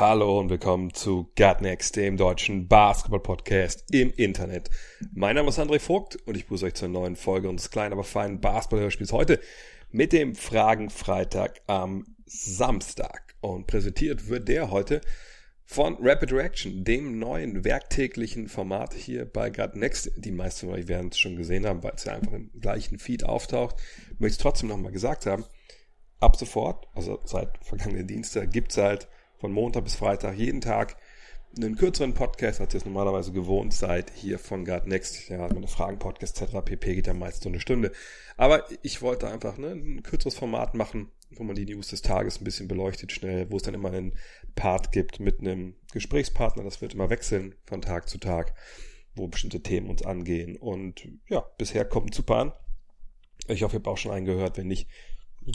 Hallo und willkommen zu Gutnext, dem deutschen Basketball-Podcast im Internet. Mein Name ist André Vogt und ich begrüße euch zur neuen Folge unseres kleinen, aber feinen Basketball-Hörspiels heute mit dem Fragen-Freitag am Samstag. Und präsentiert wird der heute von Rapid Reaction, dem neuen werktäglichen Format hier bei Gutnext. Die meisten von euch werden es schon gesehen haben, weil es ja einfach im gleichen Feed auftaucht. Ich möchte es trotzdem nochmal gesagt haben. Ab sofort, also seit vergangenen Dienstag, gibt's halt von Montag bis Freitag jeden Tag einen kürzeren Podcast, als ihr es normalerweise gewohnt seid, hier von Guard Next. Ja, meine Fragen, Podcast etc. pp. geht ja meist so eine Stunde. Aber ich wollte einfach ne, ein kürzeres Format machen, wo man die News des Tages ein bisschen beleuchtet schnell, wo es dann immer einen Part gibt mit einem Gesprächspartner. Das wird immer wechseln von Tag zu Tag, wo bestimmte Themen uns angehen. Und ja, bisher kommt super an. Ich hoffe, ihr habt auch schon einen gehört. Wenn nicht,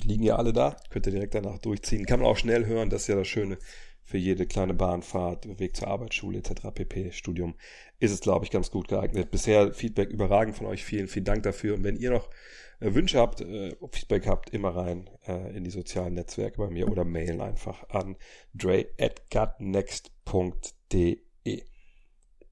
liegen ja alle da. Könnt ihr direkt danach durchziehen. Kann man auch schnell hören. Das ist ja das Schöne für jede kleine Bahnfahrt, Weg zur Arbeitsschule etc. pp. Studium ist es, glaube ich, ganz gut geeignet. Bisher Feedback überragend von euch. Vielen, vielen Dank dafür. Und wenn ihr noch äh, Wünsche habt, äh, Feedback habt, immer rein äh, in die sozialen Netzwerke bei mir oder mailen einfach an dre.gutnext.de.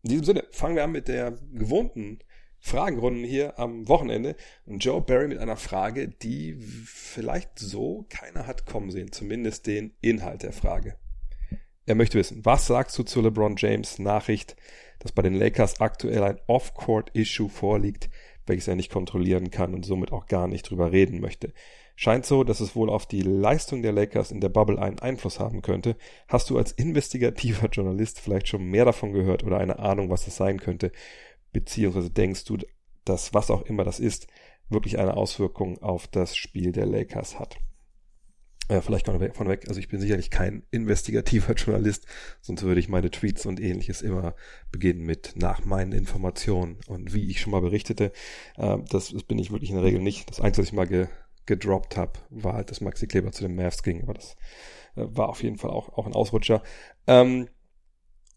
In diesem Sinne fangen wir an mit der gewohnten Fragenrunden hier am Wochenende. Und Joe Barry mit einer Frage, die vielleicht so keiner hat kommen sehen, zumindest den Inhalt der Frage. Er möchte wissen, was sagst du zu LeBron James Nachricht, dass bei den Lakers aktuell ein Off-Court-Issue vorliegt, welches er nicht kontrollieren kann und somit auch gar nicht drüber reden möchte. Scheint so, dass es wohl auf die Leistung der Lakers in der Bubble einen Einfluss haben könnte. Hast du als investigativer Journalist vielleicht schon mehr davon gehört oder eine Ahnung, was es sein könnte? Beziehungsweise denkst du, dass was auch immer das ist, wirklich eine Auswirkung auf das Spiel der Lakers hat? Äh, vielleicht von weg, von weg, also ich bin sicherlich kein investigativer Journalist, sonst würde ich meine Tweets und ähnliches immer beginnen mit nach meinen Informationen und wie ich schon mal berichtete. Äh, das, das bin ich wirklich in der Regel nicht. Das Einzige, was ich mal ge, gedroppt habe, war halt, dass Maxi Kleber zu den Mavs ging, aber das äh, war auf jeden Fall auch, auch ein Ausrutscher. Ähm,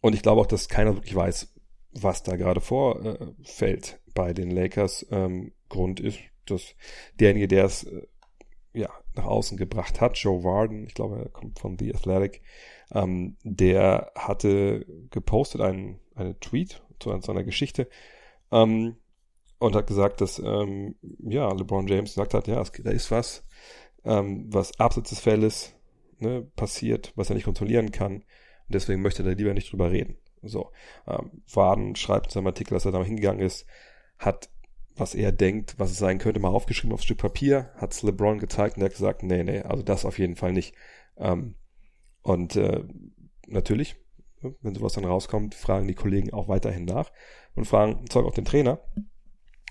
und ich glaube auch, dass keiner wirklich weiß, was da gerade vorfällt bei den Lakers. Ähm, Grund ist, dass derjenige, der es äh, ja, nach außen gebracht hat, Joe Warden, ich glaube, er kommt von The Athletic, ähm, der hatte gepostet einen, einen Tweet zu seiner Geschichte ähm, und hat gesagt, dass ähm, ja, LeBron James gesagt hat, ja, es, da ist was, ähm, was abseits des Feldes ne, passiert, was er nicht kontrollieren kann. Und deswegen möchte er lieber nicht drüber reden. So, ähm, Waden schreibt in seinem Artikel, dass er da mal hingegangen ist, hat was er denkt, was es sein könnte, mal aufgeschrieben aufs Stück Papier, hat's LeBron gezeigt und er hat gesagt, nee, nee, also das auf jeden Fall nicht. Ähm, und äh, natürlich, wenn sowas dann rauskommt, fragen die Kollegen auch weiterhin nach und fragen Zeug auch den Trainer.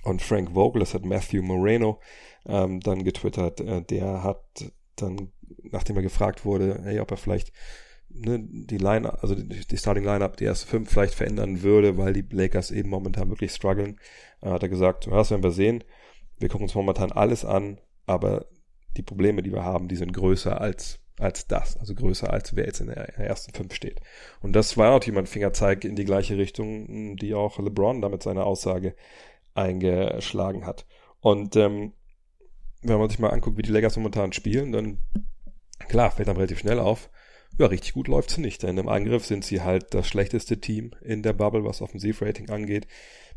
Und Frank Vogel, das hat Matthew Moreno ähm, dann getwittert, äh, der hat dann, nachdem er gefragt wurde, hey, ob er vielleicht ne, die Line, also die, die Starting Lineup, die erste fünf vielleicht verändern würde, weil die Lakers eben momentan wirklich strugglen, äh, hat er gesagt, das werden wir sehen. Wir gucken uns momentan alles an, aber die Probleme, die wir haben, die sind größer als als das, also größer als wer jetzt in der ersten fünf steht. Und das war natürlich ein Fingerzeig in die gleiche Richtung, die auch LeBron damit seine Aussage eingeschlagen hat. Und ähm, wenn man sich mal anguckt, wie die Lakers momentan spielen, dann klar fällt dann relativ schnell auf, ja, richtig gut läuft's nicht, denn im Angriff sind sie halt das schlechteste Team in der Bubble, was Offensivrating angeht,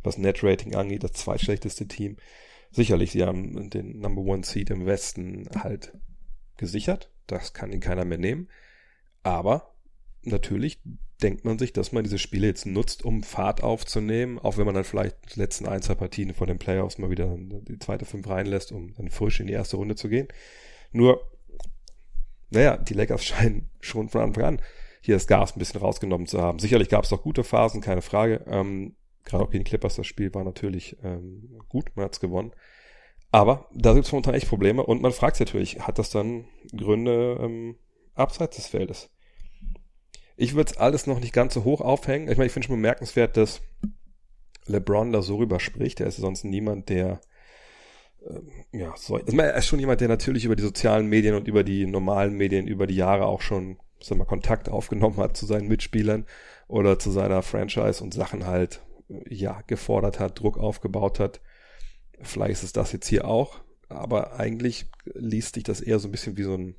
was Netrating angeht, das zweitschlechteste Team. Sicherlich, sie haben den Number One Seed im Westen halt gesichert, das kann ihnen keiner mehr nehmen, aber natürlich denkt man sich, dass man diese Spiele jetzt nutzt, um Fahrt aufzunehmen, auch wenn man dann vielleicht die letzten ein, zwei Partien vor den Playoffs mal wieder die zweite Fünf reinlässt, um dann frisch in die erste Runde zu gehen. Nur naja, die Lakers scheinen schon von Anfang an hier das Gas ein bisschen rausgenommen zu haben. Sicherlich gab es auch gute Phasen, keine Frage. Ähm, gerade auch gegen die Clippers, das Spiel war natürlich ähm, gut, man hat's gewonnen. Aber da gibt es momentan echt Probleme und man fragt sich natürlich, hat das dann Gründe ähm, abseits des Feldes? Ich würde es alles noch nicht ganz so hoch aufhängen. Ich meine, ich finde schon bemerkenswert, dass LeBron da so rüber spricht. Er ist sonst niemand, der ja, so, also er ist schon jemand, der natürlich über die sozialen Medien und über die normalen Medien über die Jahre auch schon, sag mal, Kontakt aufgenommen hat zu seinen Mitspielern oder zu seiner Franchise und Sachen halt, ja, gefordert hat, Druck aufgebaut hat. Vielleicht ist es das jetzt hier auch, aber eigentlich liest sich das eher so ein bisschen wie so ein,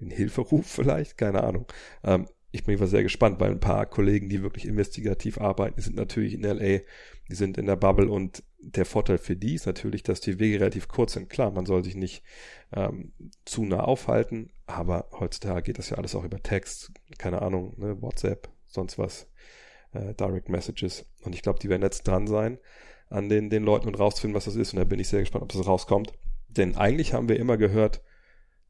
ein Hilferuf vielleicht, keine Ahnung. Ähm, ich bin sehr gespannt, weil ein paar Kollegen, die wirklich investigativ arbeiten, die sind natürlich in LA, die sind in der Bubble und der Vorteil für die ist natürlich, dass die Wege relativ kurz sind. Klar, man soll sich nicht ähm, zu nah aufhalten, aber heutzutage geht das ja alles auch über Text, keine Ahnung, ne, WhatsApp, sonst was, äh, Direct Messages. Und ich glaube, die werden jetzt dran sein an den, den Leuten und rauszufinden, was das ist. Und da bin ich sehr gespannt, ob das rauskommt. Denn eigentlich haben wir immer gehört,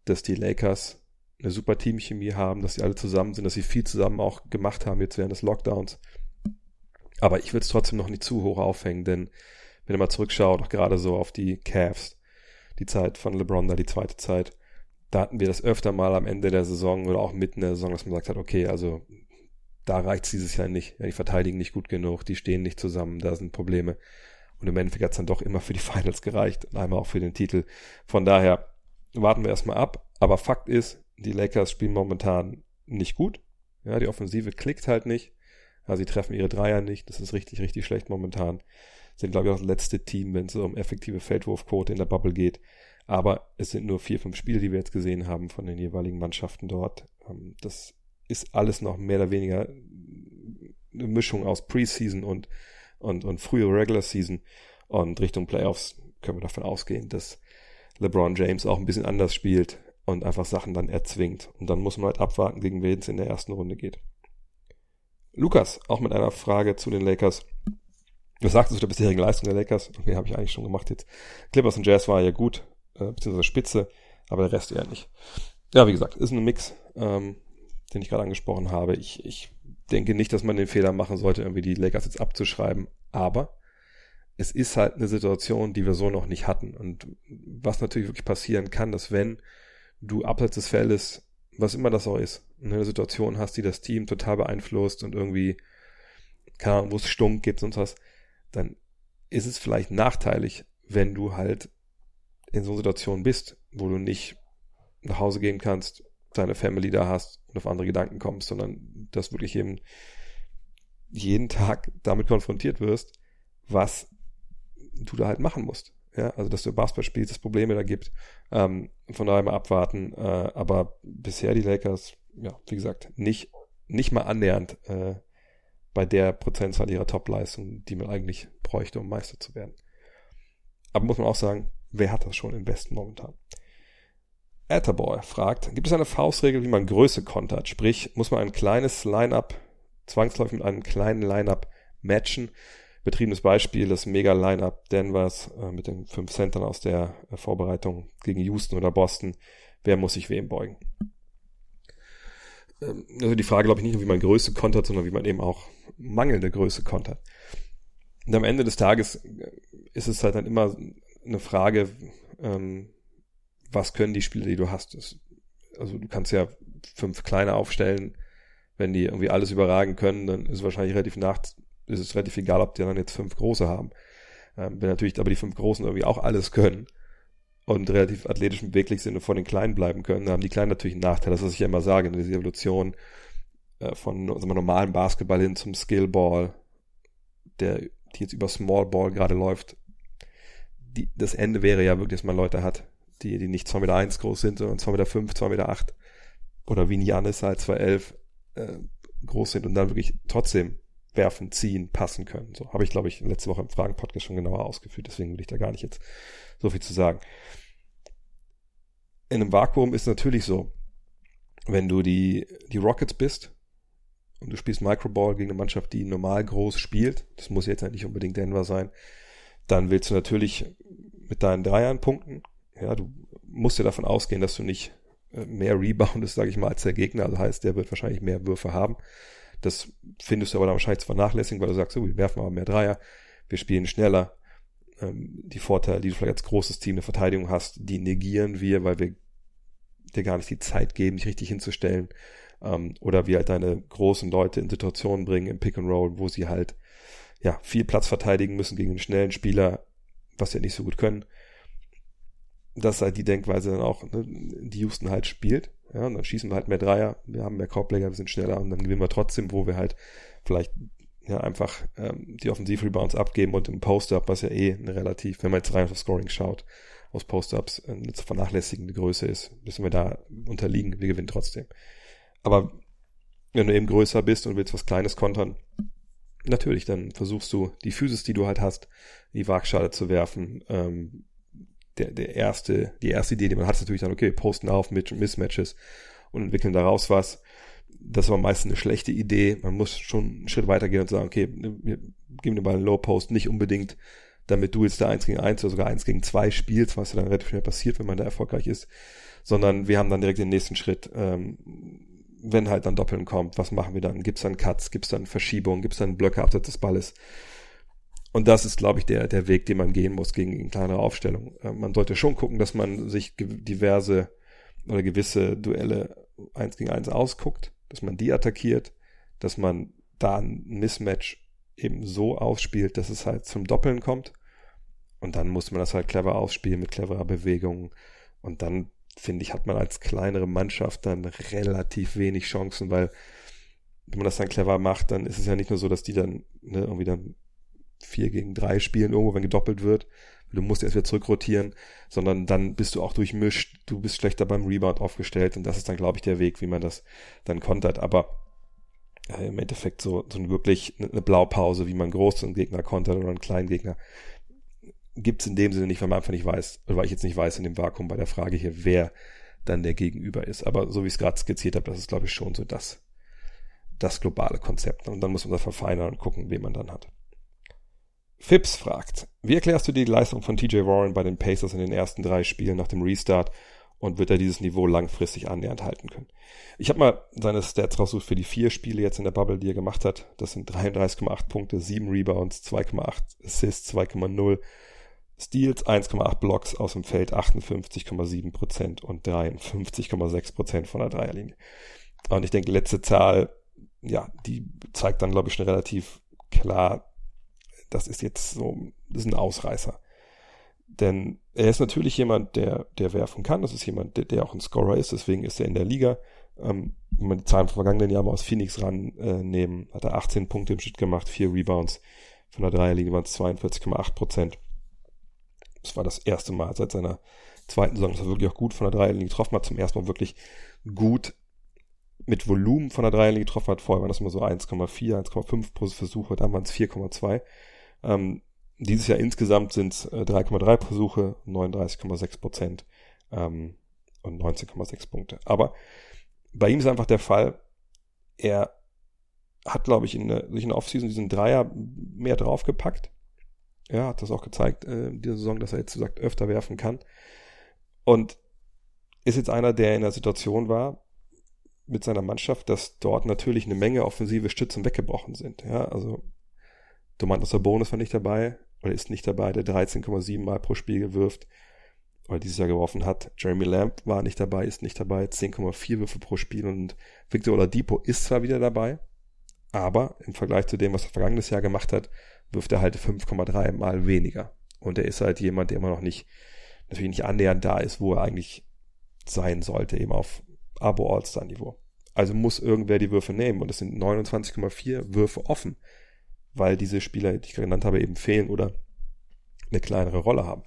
dass die Lakers eine super Teamchemie haben, dass sie alle zusammen sind, dass sie viel zusammen auch gemacht haben jetzt während des Lockdowns. Aber ich würde es trotzdem noch nicht zu hoch aufhängen, denn wenn ihr mal zurückschaut, auch gerade so auf die Cavs, die Zeit von LeBron, da die zweite Zeit, da hatten wir das öfter mal am Ende der Saison oder auch mitten in der Saison, dass man sagt hat, okay, also da reicht's dieses Jahr nicht. Ja, die verteidigen nicht gut genug, die stehen nicht zusammen, da sind Probleme. Und im Endeffekt hat's dann doch immer für die Finals gereicht und einmal auch für den Titel. Von daher warten wir erstmal ab. Aber Fakt ist, die Lakers spielen momentan nicht gut. Ja, die Offensive klickt halt nicht. Ja, sie treffen ihre Dreier nicht. Das ist richtig, richtig schlecht momentan. Sind, glaube ich, auch das letzte Team, wenn es um effektive Feldwurfquote in der Bubble geht. Aber es sind nur vier, fünf Spiele, die wir jetzt gesehen haben von den jeweiligen Mannschaften dort. Ähm, das ist alles noch mehr oder weniger eine Mischung aus Preseason und, und, und frühe Regular Season. Und Richtung Playoffs können wir davon ausgehen, dass LeBron James auch ein bisschen anders spielt und einfach Sachen dann erzwingt. Und dann muss man halt abwarten, gegen wen es in der ersten Runde geht. Lukas, auch mit einer Frage zu den Lakers. Was sagst du zu der bisherigen Leistung der Lakers? Okay, habe ich eigentlich schon gemacht jetzt. Clippers und Jazz war ja gut, äh, beziehungsweise Spitze, aber der Rest eher nicht. Ja, wie gesagt, ist ein Mix, ähm, den ich gerade angesprochen habe. Ich, ich denke nicht, dass man den Fehler machen sollte, irgendwie die Lakers jetzt abzuschreiben, aber es ist halt eine Situation, die wir so noch nicht hatten. Und was natürlich wirklich passieren kann, dass wenn du abseits des Feldes, was immer das auch ist, eine Situation hast, die das Team total beeinflusst und irgendwie, keine Ahnung, wo es stunk gibt und was, dann ist es vielleicht nachteilig, wenn du halt in so einer Situation bist, wo du nicht nach Hause gehen kannst, deine Family da hast und auf andere Gedanken kommst, sondern dass wirklich eben jeden Tag damit konfrontiert wirst, was du da halt machen musst. Ja, also dass du Basketball spielst, es Probleme da gibt. Ähm, von daher mal abwarten. Äh, aber bisher die Lakers, ja, wie gesagt, nicht, nicht mal annähernd äh, bei der Prozentzahl ihrer Topleistung, die man eigentlich bräuchte, um Meister zu werden. Aber muss man auch sagen, wer hat das schon im Westen momentan? Etterboy fragt, gibt es eine Faustregel, wie man Größe kontert? Sprich, muss man ein kleines Line-Up zwangsläufig mit einem kleinen Line-Up matchen? Betriebenes Beispiel, das Mega-Line-Up Denvers äh, mit den fünf Centern aus der äh, Vorbereitung gegen Houston oder Boston. Wer muss sich wem beugen? Ähm, also die Frage, glaube ich, nicht nur, wie man Größe kontert, sondern wie man eben auch mangelnde Größe kontert. Und am Ende des Tages äh, ist es halt dann immer eine Frage, ähm, was können die Spieler, die du hast? Das, also du kannst ja fünf kleine aufstellen, wenn die irgendwie alles überragen können, dann ist es wahrscheinlich relativ nach, ist es relativ egal, ob die dann jetzt fünf große haben. Ähm, wenn natürlich aber die fünf Großen irgendwie auch alles können und relativ athletisch beweglich sind und vor den Kleinen bleiben können, dann haben die Kleinen natürlich einen Nachteil. Das ist, was ich ja immer sage, diese Evolution äh, von wir, normalen Basketball hin zum Skillball, der, die jetzt über Smallball gerade läuft. Die, das Ende wäre ja wirklich, dass man Leute hat, die, die nicht 2,1 Meter eins groß sind, sondern 2,5 Meter, 5, 2,8 Meter acht, oder wie Janis halt 2,11 äh, groß sind und dann wirklich trotzdem werfen, ziehen, passen können. So habe ich, glaube ich, letzte Woche im Fragen-Podcast schon genauer ausgeführt, deswegen will ich da gar nicht jetzt so viel zu sagen. In einem Vakuum ist natürlich so, wenn du die, die Rockets bist und du spielst Microball gegen eine Mannschaft, die normal groß spielt, das muss jetzt nicht unbedingt Denver sein, dann willst du natürlich mit deinen Dreiern punkten. Ja, du musst ja davon ausgehen, dass du nicht äh, mehr reboundest, sage ich mal, als der Gegner. Also heißt, der wird wahrscheinlich mehr Würfe haben. Das findest du aber dann wahrscheinlich zu vernachlässigen, weil du sagst, so, wir werfen aber mehr Dreier, wir spielen schneller. Ähm, die Vorteile, die du vielleicht als großes Team eine Verteidigung hast, die negieren wir, weil wir dir gar nicht die Zeit geben, dich richtig hinzustellen. Ähm, oder wir halt deine großen Leute in Situationen bringen im Pick and Roll, wo sie halt ja, viel Platz verteidigen müssen gegen einen schnellen Spieler, was sie nicht so gut können. Das ist halt die Denkweise dann auch, ne, die Houston halt spielt. Ja, und dann schießen wir halt mehr Dreier, wir haben mehr Korbleger, wir sind schneller und dann gewinnen wir trotzdem, wo wir halt vielleicht ja einfach ähm, die Offensiv-Rebounds abgeben und im Post-Up, was ja eh eine relativ, wenn man jetzt rein auf das Scoring schaut, aus Post-Ups eine zu vernachlässigende Größe ist, müssen wir da unterliegen, wir gewinnen trotzdem. Aber wenn du eben größer bist und willst was Kleines kontern, natürlich, dann versuchst du die Physis, die du halt hast, in die Waagschale zu werfen. Ähm, der, der erste, die erste Idee, die man hat, ist natürlich dann, okay, posten auf mit Mismatches und entwickeln daraus was. Das war meistens eine schlechte Idee. Man muss schon einen Schritt weiter gehen und sagen, okay, wir geben den Ball einen Low Post, nicht unbedingt, damit du jetzt da eins gegen eins oder sogar eins gegen zwei spielst, was ja dann relativ schnell passiert, wenn man da erfolgreich ist, sondern wir haben dann direkt den nächsten Schritt. Ähm, wenn halt dann Doppeln kommt, was machen wir dann? Gibt es dann Cuts? Gibt es dann Verschiebungen? Gibt es dann Blöcke abseits des Balles? Und das ist, glaube ich, der, der Weg, den man gehen muss gegen eine kleinere Aufstellung. Äh, man sollte schon gucken, dass man sich diverse oder gewisse Duelle eins gegen eins ausguckt, dass man die attackiert, dass man da ein Mismatch eben so ausspielt, dass es halt zum Doppeln kommt. Und dann muss man das halt clever ausspielen mit cleverer Bewegung. Und dann finde ich, hat man als kleinere Mannschaft dann relativ wenig Chancen, weil wenn man das dann clever macht, dann ist es ja nicht nur so, dass die dann ne, irgendwie dann vier gegen drei spielen irgendwo, wenn gedoppelt wird. Du musst erst wieder zurückrotieren, sondern dann bist du auch durchmischt, du bist schlechter beim Rebound aufgestellt und das ist dann, glaube ich, der Weg, wie man das dann kontert. Aber äh, im Endeffekt so, so wirklich eine Blaupause, wie man großen Gegner kontert oder einen kleinen Gegner, gibt es in dem Sinne nicht, weil man einfach nicht weiß, oder weil ich jetzt nicht weiß in dem Vakuum bei der Frage hier, wer dann der Gegenüber ist. Aber so wie ich es gerade skizziert habe, das ist, glaube ich, schon so das, das globale Konzept. Und dann muss man das verfeinern und gucken, wen man dann hat. Phipps fragt, wie erklärst du die Leistung von TJ Warren bei den Pacers in den ersten drei Spielen nach dem Restart und wird er dieses Niveau langfristig annähernd halten können? Ich habe mal seine Stats rausgesucht für die vier Spiele jetzt in der Bubble, die er gemacht hat. Das sind 33,8 Punkte, 7 Rebounds, 2,8 Assists, 2,0 Steals 1,8 Blocks aus dem Feld 58,7% und 53,6% von der Dreierlinie. Und ich denke, letzte Zahl, ja, die zeigt dann, glaube ich, schon relativ klar, das ist jetzt so, das ist ein Ausreißer. Denn er ist natürlich jemand, der, der werfen kann. Das ist jemand, der, der auch ein Scorer ist. Deswegen ist er in der Liga. Ähm, wenn man die Zahlen vom vergangenen Jahr mal aus Phoenix rannehmen, äh, hat er 18 Punkte im Schnitt gemacht, 4 Rebounds. Von der Dreierlinie waren es 42,8 Prozent. Das war das erste Mal seit seiner zweiten Saison, dass er wirklich auch gut von der Dreierlinie getroffen hat. Zum ersten Mal wirklich gut mit Volumen von der Dreierlinie getroffen hat. Vorher waren das immer so 1,4, 1,5 pro Versuche, dann waren es 4,2. Ähm, dieses Jahr insgesamt sind es äh, 3,3 Versuche, 39,6 Prozent ähm, und 19,6 Punkte. Aber bei ihm ist einfach der Fall, er hat, glaube ich, in der, in der Offseason diesen Dreier mehr draufgepackt. Ja, hat das auch gezeigt, äh, dieser Saison, dass er jetzt gesagt öfter werfen kann. Und ist jetzt einer, der in der Situation war, mit seiner Mannschaft, dass dort natürlich eine Menge offensive Stützen weggebrochen sind. Ja, also Domantas Sabonis war nicht dabei oder ist nicht dabei, der 13,7 Mal pro Spiel gewirft oder dieses Jahr geworfen hat. Jeremy Lamb war nicht dabei, ist nicht dabei, 10,4 Würfe pro Spiel und Victor Oladipo ist zwar wieder dabei, aber im Vergleich zu dem, was er vergangenes Jahr gemacht hat, wirft er halt 5,3 mal weniger. Und er ist halt jemand, der immer noch nicht, natürlich nicht annähernd da ist, wo er eigentlich sein sollte, eben auf Abo All-Star Niveau. Also muss irgendwer die Würfe nehmen und es sind 29,4 Würfe offen, weil diese Spieler, die ich genannt habe, eben fehlen oder eine kleinere Rolle haben.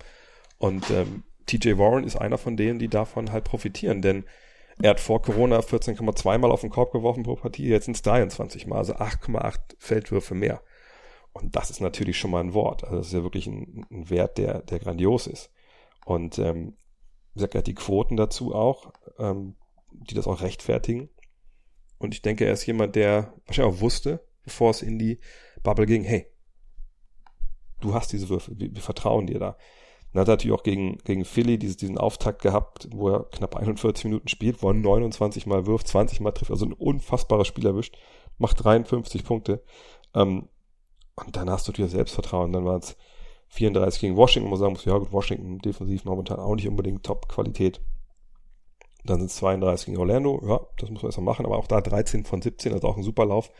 Und ähm, TJ Warren ist einer von denen, die davon halt profitieren, denn er hat vor Corona 14,2 Mal auf den Korb geworfen pro Partie, jetzt sind es 23 Mal, also 8,8 Feldwürfe mehr. Und das ist natürlich schon mal ein Wort. Also das ist ja wirklich ein, ein Wert, der, der grandios ist. Und ähm, wie gesagt, er die Quoten dazu auch, ähm, die das auch rechtfertigen. Und ich denke, er ist jemand, der wahrscheinlich auch wusste, bevor es in die Bubble ging, hey, du hast diese Würfe, wir, wir vertrauen dir da. Dann hat er natürlich auch gegen, gegen Philly dieses, diesen Auftakt gehabt, wo er knapp 41 Minuten spielt, wo er 29 Mal wirft, 20 Mal trifft, also ein unfassbares Spiel erwischt, macht 53 Punkte. Ähm, und dann hast du dir Selbstvertrauen. Dann waren es 34 gegen Washington, wo man sagen muss, ja gut, Washington defensiv momentan auch nicht unbedingt Top-Qualität. Dann sind es 32 gegen Orlando, ja, das muss man erstmal machen, aber auch da 13 von 17, also auch ein super Lauf.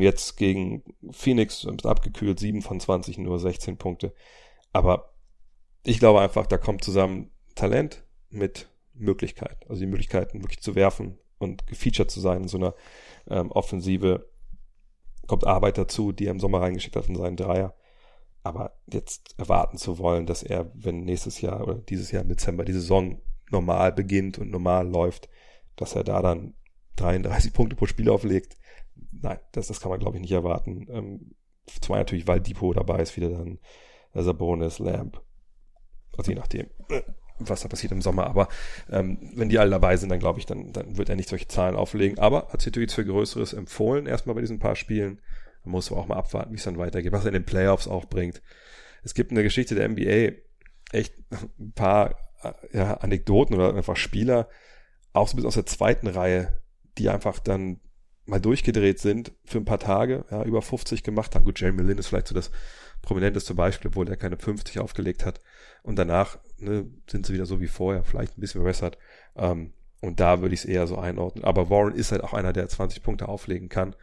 Jetzt gegen Phoenix abgekühlt, 7 von 20, nur 16 Punkte. Aber ich glaube einfach, da kommt zusammen Talent mit Möglichkeit. Also die Möglichkeiten wirklich zu werfen und gefeatured zu sein in so einer ähm, Offensive. Kommt Arbeit dazu, die er im Sommer reingeschickt hat in seinen Dreier. Aber jetzt erwarten zu wollen, dass er, wenn nächstes Jahr oder dieses Jahr im Dezember die Saison normal beginnt und normal läuft, dass er da dann 33 Punkte pro Spiel auflegt. Nein, das, das kann man glaube ich nicht erwarten. Ähm, zwar natürlich, weil Depot dabei ist, wieder dann Sabonis, Lamp. Also je nachdem, äh, was da passiert im Sommer. Aber ähm, wenn die alle dabei sind, dann glaube ich, dann, dann wird er nicht solche Zahlen auflegen. Aber hat sich natürlich für Größeres empfohlen, erstmal bei diesen paar Spielen. Da muss man auch mal abwarten, wie es dann weitergeht, was er in den Playoffs auch bringt. Es gibt eine Geschichte der NBA, echt ein paar äh, ja, Anekdoten oder einfach Spieler, auch so bis aus der zweiten Reihe, die einfach dann mal durchgedreht sind für ein paar Tage, ja, über 50 gemacht haben. Gut, Jeremy Lin ist vielleicht so das prominenteste Beispiel, obwohl er keine 50 aufgelegt hat. Und danach ne, sind sie wieder so wie vorher, vielleicht ein bisschen verbessert. Ähm, und da würde ich es eher so einordnen. Aber Warren ist halt auch einer, der 20 Punkte auflegen kann.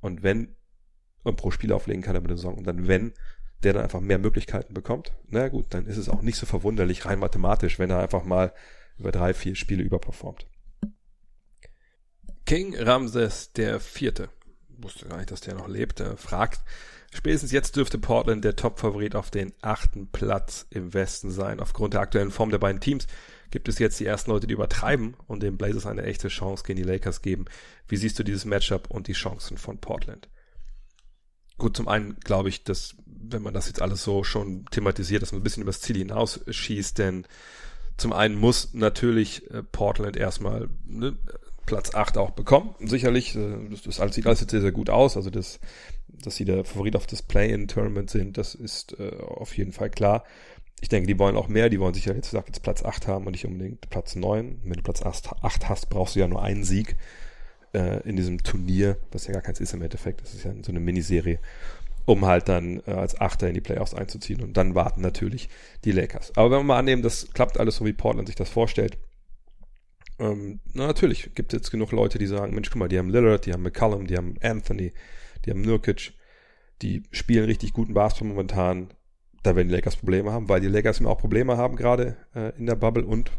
Und wenn, und pro Spiel auflegen kann über eine Saison. Und dann, wenn der dann einfach mehr Möglichkeiten bekommt, na gut, dann ist es auch nicht so verwunderlich, rein mathematisch, wenn er einfach mal über drei, vier Spiele überperformt. King Ramses der Vierte, wusste gar nicht, dass der noch lebt, fragt, spätestens jetzt dürfte Portland der Top-Favorit auf den achten Platz im Westen sein. Aufgrund der aktuellen Form der beiden Teams gibt es jetzt die ersten Leute, die übertreiben und den Blazers eine echte Chance gegen die Lakers geben. Wie siehst du dieses Matchup und die Chancen von Portland? Gut, zum einen glaube ich, dass, wenn man das jetzt alles so schon thematisiert, dass man ein bisschen übers Ziel hinausschießt, denn zum einen muss natürlich äh, Portland erstmal ne, Platz 8 auch bekommen. Sicherlich, äh, das, das sieht alles sehr, sehr gut aus. Also das, dass sie der Favorit auf das Play-In-Tournament sind, das ist äh, auf jeden Fall klar. Ich denke, die wollen auch mehr, die wollen sicher jetzt, gesagt, jetzt Platz 8 haben und nicht unbedingt Platz 9. Wenn du Platz 8 hast, brauchst du ja nur einen Sieg äh, in diesem Turnier, was ja gar keins ist im Endeffekt, das ist ja so eine Miniserie, um halt dann äh, als Achter in die Playoffs einzuziehen. Und dann warten natürlich die Lakers. Aber wenn wir mal annehmen, das klappt alles so, wie Portland sich das vorstellt, ähm, na natürlich gibt es jetzt genug Leute, die sagen, Mensch, guck mal, die haben Lillard, die haben McCallum, die haben Anthony, die haben Nurkic, die spielen richtig guten Basketball momentan. Da werden die Lakers Probleme haben, weil die Lakers immer auch Probleme haben, gerade äh, in der Bubble und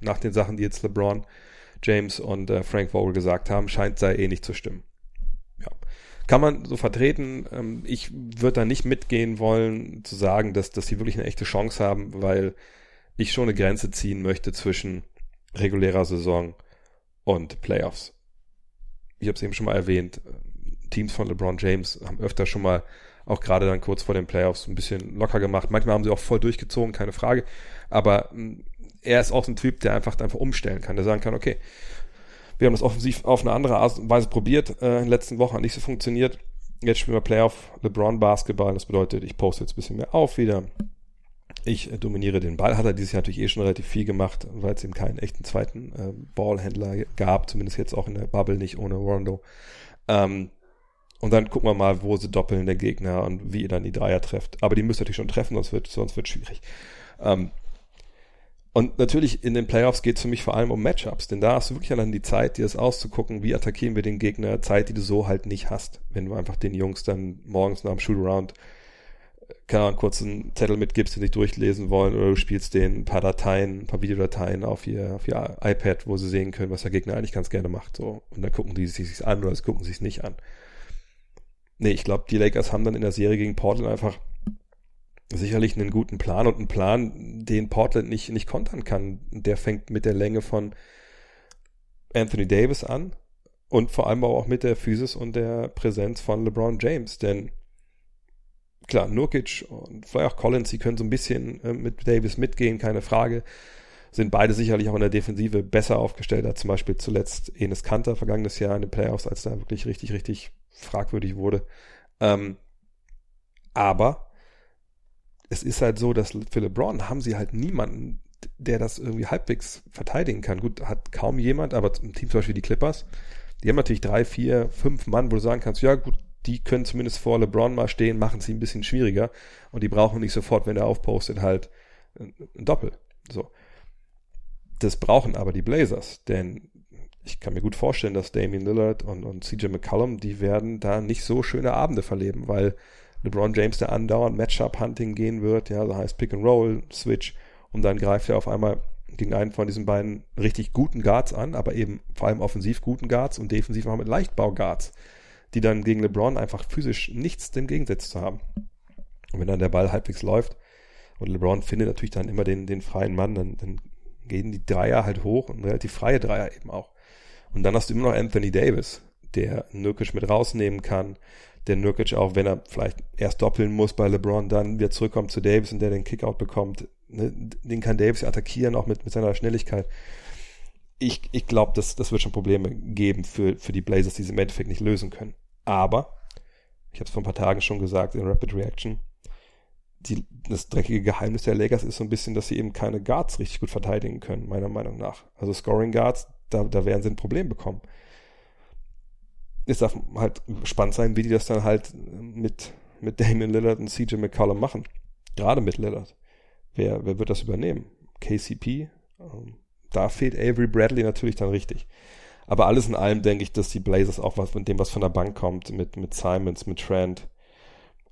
nach den Sachen, die jetzt LeBron James und äh, Frank Vogel gesagt haben, scheint sei eh nicht zu stimmen. Ja. Kann man so vertreten. Ähm, ich würde da nicht mitgehen wollen, zu sagen, dass, dass sie wirklich eine echte Chance haben, weil ich schon eine Grenze ziehen möchte zwischen regulärer Saison und Playoffs. Ich habe es eben schon mal erwähnt, Teams von LeBron James haben öfter schon mal auch gerade dann kurz vor den Playoffs ein bisschen locker gemacht. Manchmal haben sie auch voll durchgezogen, keine Frage. Aber hm, er ist auch so ein Typ, der einfach einfach umstellen kann, der sagen kann, okay, wir haben das offensiv auf eine andere Art und Weise probiert, äh, in den letzten Wochen hat nicht so funktioniert. Jetzt spielen wir Playoff LeBron Basketball, das bedeutet, ich poste jetzt ein bisschen mehr auf wieder. Ich äh, dominiere den Ball. Hat er dieses Jahr natürlich eh schon relativ viel gemacht, weil es eben keinen echten zweiten äh, Ballhändler gab, zumindest jetzt auch in der Bubble nicht ohne Rondo. Ähm, und dann gucken wir mal, wo sie doppeln der Gegner und wie ihr dann die Dreier trefft. Aber die müsst ihr natürlich schon treffen, sonst wird sonst wird schwierig. Ähm, und natürlich in den Playoffs geht es für mich vor allem um Matchups, denn da hast du wirklich dann die Zeit, dir das auszugucken, wie attackieren wir den Gegner, Zeit, die du so halt nicht hast, wenn du einfach den Jungs dann morgens nach dem Shootaround keine Ahnung, kurz einen Zettel mitgibst, den sie durchlesen wollen, oder du spielst denen ein paar Dateien, ein paar Videodateien auf ihr, auf ihr iPad, wo sie sehen können, was der Gegner eigentlich ganz gerne macht, so. Und dann gucken die sich an oder sie gucken sich nicht an. Nee, ich glaube, die Lakers haben dann in der Serie gegen Portland einfach sicherlich einen guten Plan und einen Plan, den Portland nicht, nicht kontern kann. Der fängt mit der Länge von Anthony Davis an und vor allem auch mit der Physis und der Präsenz von LeBron James, denn klar, Nurkic und vielleicht auch Collins, die können so ein bisschen äh, mit Davis mitgehen, keine Frage. Sind beide sicherlich auch in der Defensive besser aufgestellt als zum Beispiel zuletzt Enes Kanter vergangenes Jahr in den Playoffs, als da wirklich richtig, richtig fragwürdig wurde. Ähm, aber es ist halt so, dass für LeBron haben sie halt niemanden, der das irgendwie halbwegs verteidigen kann. Gut, hat kaum jemand, aber im Team zum Beispiel die Clippers, die haben natürlich drei, vier, fünf Mann, wo du sagen kannst, ja gut, die können zumindest vor LeBron mal stehen, machen sie ein bisschen schwieriger und die brauchen nicht sofort, wenn er aufpostet, halt ein Doppel. So. Das brauchen aber die Blazers, denn ich kann mir gut vorstellen, dass Damian Lillard und, und CJ McCollum, die werden da nicht so schöne Abende verleben, weil LeBron James da andauernd Matchup-Hunting gehen wird, ja, das heißt Pick and Roll, Switch, und dann greift er auf einmal gegen einen von diesen beiden richtig guten Guards an, aber eben vor allem offensiv guten Guards und defensiv auch mit Leichtbau-Guards, die dann gegen LeBron einfach physisch nichts dem Gegensatz zu haben. Und wenn dann der Ball halbwegs läuft und LeBron findet natürlich dann immer den, den freien Mann, dann, dann gehen die Dreier halt hoch und relativ freie Dreier eben auch. Und dann hast du immer noch Anthony Davis, der Nurkic mit rausnehmen kann, der Nurkic auch, wenn er vielleicht erst doppeln muss bei LeBron, dann wieder zurückkommt zu Davis und der den Kickout bekommt. Ne, den kann Davis attackieren, auch mit, mit seiner Schnelligkeit. Ich, ich glaube, das, das wird schon Probleme geben für, für die Blazers, die sie im Endeffekt nicht lösen können. Aber, ich habe es vor ein paar Tagen schon gesagt in Rapid Reaction, die, das dreckige Geheimnis der Lakers ist so ein bisschen, dass sie eben keine Guards richtig gut verteidigen können, meiner Meinung nach. Also Scoring Guards, da, da werden sie ein Problem bekommen. Es darf halt spannend sein, wie die das dann halt mit, mit Damon Lillard und CJ McCollum machen. Gerade mit Lillard. Wer, wer wird das übernehmen? KCP? Ähm, da fehlt Avery Bradley natürlich dann richtig. Aber alles in allem denke ich, dass die Blazers auch was mit dem, was von der Bank kommt, mit, mit Simons, mit Trent,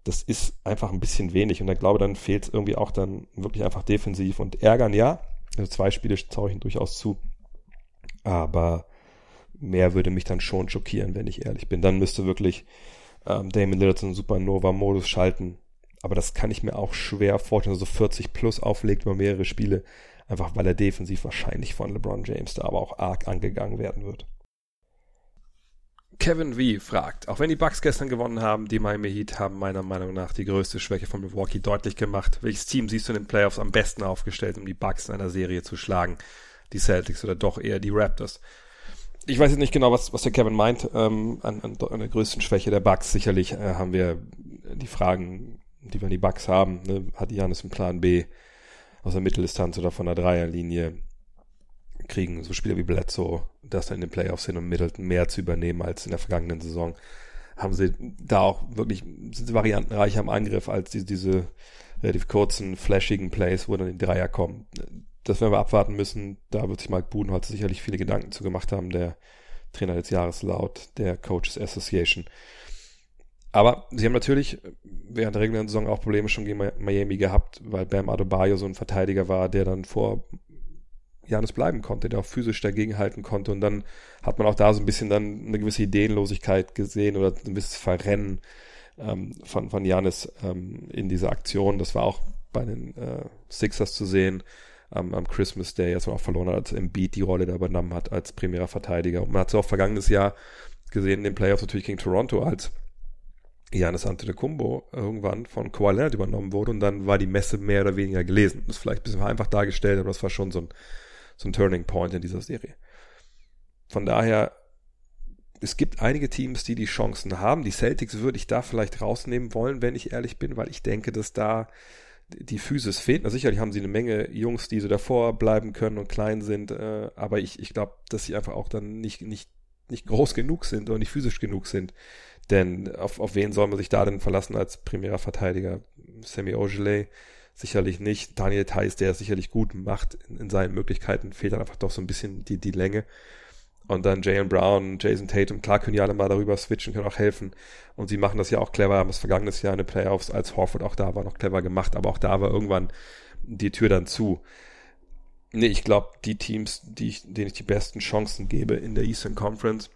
das ist einfach ein bisschen wenig. Und ich glaube, dann fehlt es irgendwie auch dann wirklich einfach defensiv und ärgern, ja. Also zwei Spiele traue ich ihm durchaus zu. Aber mehr würde mich dann schon schockieren, wenn ich ehrlich bin. Dann müsste wirklich ähm, Damon Lillard so einen Supernova-Modus schalten. Aber das kann ich mir auch schwer vorstellen, so 40 plus auflegt über mehrere Spiele, einfach weil er defensiv wahrscheinlich von LeBron James da aber auch arg angegangen werden wird. Kevin V. fragt, auch wenn die Bucks gestern gewonnen haben, die Miami Heat haben meiner Meinung nach die größte Schwäche von Milwaukee deutlich gemacht. Welches Team siehst du in den Playoffs am besten aufgestellt, um die Bucks in einer Serie zu schlagen? Die Celtics oder doch eher die Raptors? Ich weiß jetzt nicht genau, was, was der Kevin meint. Ähm, an, an, an der größten Schwäche der Bucks sicherlich äh, haben wir die Fragen, die wir an die Bucks haben. Ne? Hat Janis einen Plan B aus der Mitteldistanz oder von der Dreierlinie? kriegen so Spieler wie Bledsoe das dann in den Playoffs hin, um Middleton mehr zu übernehmen als in der vergangenen Saison. Haben sie da auch wirklich, sind sie variantenreicher am Angriff als die, diese relativ kurzen, flashigen Plays, wo dann die Dreier kommen. Das werden wir abwarten müssen. Da wird sich Mike Budenholz sicherlich viele Gedanken zu gemacht haben, der Trainer des Jahres laut der Coaches Association. Aber sie haben natürlich während der regulären Saison auch Probleme schon gegen Miami gehabt, weil Bam Adebayo so ein Verteidiger war, der dann vor Janis bleiben konnte, der auch physisch dagegen halten konnte. Und dann hat man auch da so ein bisschen dann eine gewisse Ideenlosigkeit gesehen oder ein gewisses Verrennen ähm, von, von Janis ähm, in dieser Aktion. Das war auch bei den äh, Sixers zu sehen ähm, am Christmas Day, als man auch verloren hat, als Embiid die Rolle da übernommen hat als primärer Verteidiger. Und man hat es auch vergangenes Jahr gesehen in den Playoffs natürlich gegen Toronto, als Janis Antetokounmpo irgendwann von Kawhi Leonard übernommen wurde und dann war die Messe mehr oder weniger gelesen. Das ist vielleicht ein bisschen einfach dargestellt, aber das war schon so ein so ein Turning Point in dieser Serie. Von daher, es gibt einige Teams, die die Chancen haben. Die Celtics würde ich da vielleicht rausnehmen wollen, wenn ich ehrlich bin, weil ich denke, dass da die Physis fehlt. Na, sicherlich haben sie eine Menge Jungs, die so davor bleiben können und klein sind, äh, aber ich, ich glaube, dass sie einfach auch dann nicht, nicht, nicht groß genug sind oder nicht physisch genug sind. Denn auf, auf wen soll man sich da denn verlassen als primärer Verteidiger? Sammy Ogilvy sicherlich nicht. Daniel Theiss, der es sicherlich gut macht in, in, seinen Möglichkeiten, fehlt dann einfach doch so ein bisschen die, die Länge. Und dann Jalen Brown, Jason Tatum, klar können die alle mal darüber switchen, können auch helfen. Und sie machen das ja auch clever, haben es vergangenes Jahr in den Playoffs, als Horford auch da war, noch clever gemacht, aber auch da war irgendwann die Tür dann zu. Nee, ich glaube, die Teams, die ich, denen ich die besten Chancen gebe in der Eastern Conference,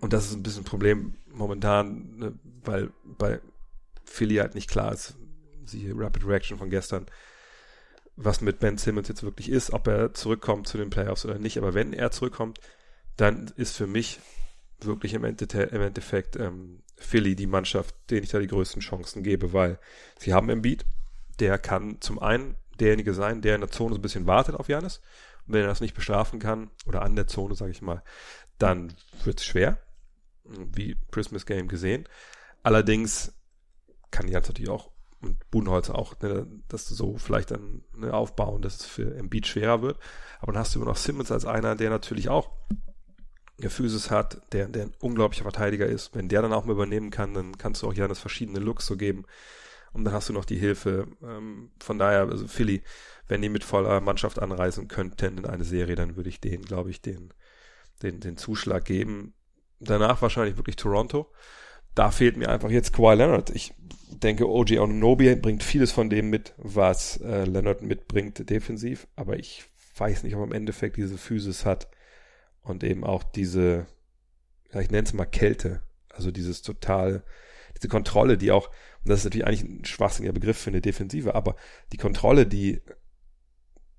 und das ist ein bisschen ein Problem momentan, ne, weil bei Philly halt nicht klar ist, siehe Rapid Reaction von gestern, was mit Ben Simmons jetzt wirklich ist, ob er zurückkommt zu den Playoffs oder nicht. Aber wenn er zurückkommt, dann ist für mich wirklich im, Endeffekt, im Endeffekt ähm, Philly die Mannschaft, denen ich da die größten Chancen gebe, weil sie haben Embiid, der kann zum einen derjenige sein, der in der Zone so ein bisschen wartet auf Janis. Und wenn er das nicht bestrafen kann, oder an der Zone, sage ich mal, dann wird es schwer, wie Christmas Game gesehen. Allerdings kann Janis natürlich auch und Budenholzer auch, ne, dass du so vielleicht dann ne, aufbauen, dass es für Embiid schwerer wird. Aber dann hast du immer noch Simmons als einer, der natürlich auch eine Physis hat, der, der ein unglaublicher Verteidiger ist. Wenn der dann auch mal übernehmen kann, dann kannst du auch Janis verschiedene Looks so geben. Und dann hast du noch die Hilfe. Ähm, von daher, also Philly, wenn die mit voller Mannschaft anreisen könnten in eine Serie, dann würde ich den, glaube ich, den, den, den Zuschlag geben. Danach wahrscheinlich wirklich Toronto. Da fehlt mir einfach jetzt Kawhi Leonard. Ich denke, OG Onobi bringt vieles von dem mit, was äh, Leonard mitbringt defensiv, aber ich weiß nicht, ob er im Endeffekt diese Physis hat und eben auch diese, ja, ich nenne es mal Kälte, also dieses total, diese Kontrolle, die auch, und das ist natürlich eigentlich ein schwachsinniger Begriff für eine Defensive, aber die Kontrolle, die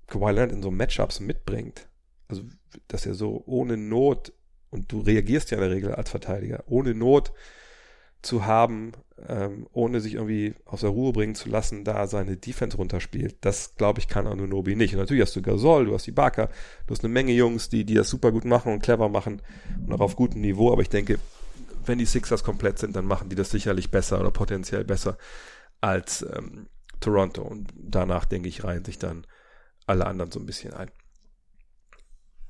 Kawhi Leonard in so Matchups mitbringt, also dass er so ohne Not, und du reagierst ja in der Regel als Verteidiger, ohne Not zu haben, ähm, ohne sich irgendwie aus der Ruhe bringen zu lassen, da seine Defense runterspielt. Das, glaube ich, kann Anunobi nicht. Und natürlich hast du Gasol, du hast die Barker, du hast eine Menge Jungs, die, die das super gut machen und clever machen und auch auf gutem Niveau. Aber ich denke, wenn die Sixers komplett sind, dann machen die das sicherlich besser oder potenziell besser als ähm, Toronto. Und danach, denke ich, reihen sich dann alle anderen so ein bisschen ein.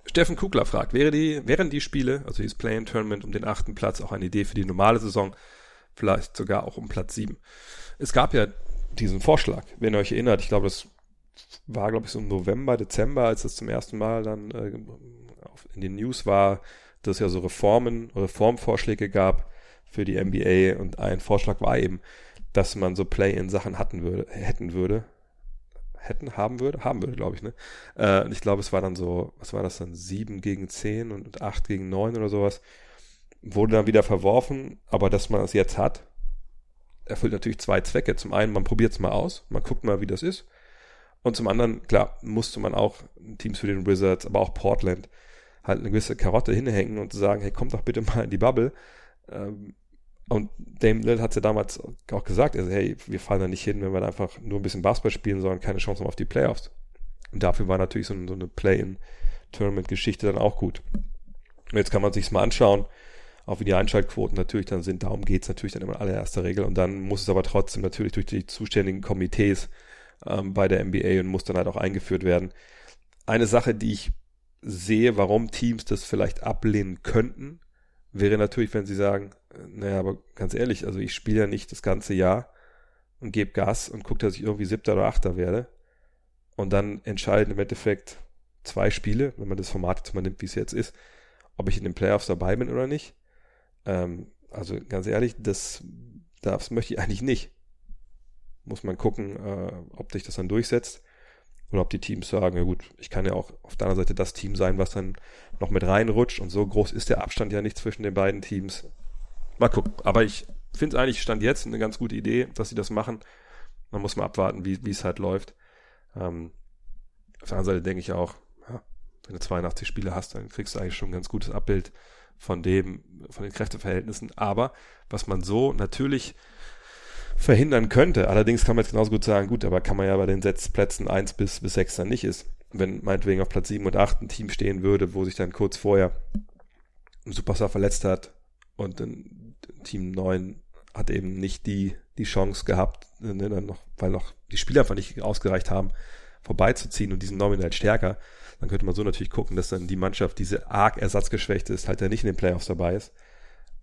Steffen Kugler fragt, wäre die, wären die Spiele, also dieses Play-in-Tournament um den achten Platz, auch eine Idee für die normale Saison? Vielleicht sogar auch um Platz sieben. Es gab ja diesen Vorschlag, wenn ihr euch erinnert, ich glaube, das war, glaube ich, so im November, Dezember, als das zum ersten Mal dann äh, in den News war, dass es ja so Reformen, Reformvorschläge gab für die NBA und ein Vorschlag war eben, dass man so Play-in-Sachen hatten würde, hätten würde, hätten, haben würde, haben würde, glaube ich, ne? Äh, und ich glaube, es war dann so, was war das dann, sieben gegen zehn und acht gegen neun oder sowas. Wurde dann wieder verworfen, aber dass man es jetzt hat, erfüllt natürlich zwei Zwecke. Zum einen, man probiert es mal aus, man guckt mal, wie das ist. Und zum anderen, klar, musste man auch Teams für den Wizards, aber auch Portland halt eine gewisse Karotte hinhängen und sagen, hey, kommt doch bitte mal in die Bubble. Ähm, und Dame Lillard hat ja damals auch gesagt, also hey, wir fallen da nicht hin, wenn wir einfach nur ein bisschen Basketball spielen, sondern keine Chance haben auf die Playoffs. Und dafür war natürlich so, so eine Play-in-Tournament-Geschichte dann auch gut. Und jetzt kann man sich's mal anschauen, auch wie die Einschaltquoten natürlich dann sind. Darum geht's natürlich dann immer in allererster Regel. Und dann muss es aber trotzdem natürlich durch die zuständigen Komitees ähm, bei der NBA und muss dann halt auch eingeführt werden. Eine Sache, die ich sehe, warum Teams das vielleicht ablehnen könnten, wäre natürlich, wenn sie sagen, naja, aber ganz ehrlich, also ich spiele ja nicht das ganze Jahr und gebe Gas und gucke, dass ich irgendwie Siebter oder Achter werde. Und dann entscheiden im Endeffekt zwei Spiele, wenn man das Format jetzt mal nimmt, wie es jetzt ist, ob ich in den Playoffs dabei bin oder nicht. Ähm, also ganz ehrlich, das, das möchte ich eigentlich nicht. Muss man gucken, äh, ob sich das dann durchsetzt. Oder ob die Teams sagen, ja gut, ich kann ja auch auf der anderen Seite das Team sein, was dann noch mit reinrutscht. Und so groß ist der Abstand ja nicht zwischen den beiden Teams. Mal gucken. Aber ich finde es eigentlich Stand jetzt eine ganz gute Idee, dass sie das machen. Man muss mal abwarten, wie es halt läuft. Ähm, auf der anderen Seite denke ich auch, ja, wenn du 82 Spiele hast, dann kriegst du eigentlich schon ein ganz gutes Abbild von dem, von den Kräfteverhältnissen. Aber was man so natürlich verhindern könnte. Allerdings kann man jetzt genauso gut sagen, gut, aber kann man ja bei den Setzplätzen 1 bis, bis 6 dann nicht ist. Wenn meinetwegen auf Platz 7 und 8 ein Team stehen würde, wo sich dann kurz vorher ein Superstar verletzt hat und dann Team 9 hat eben nicht die, die Chance gehabt, ne, dann noch, weil noch die Spieler einfach nicht ausgereicht haben, vorbeizuziehen und diesen nominell stärker, dann könnte man so natürlich gucken, dass dann die Mannschaft, diese arg ersatzgeschwächte ist, halt ja nicht in den Playoffs dabei ist.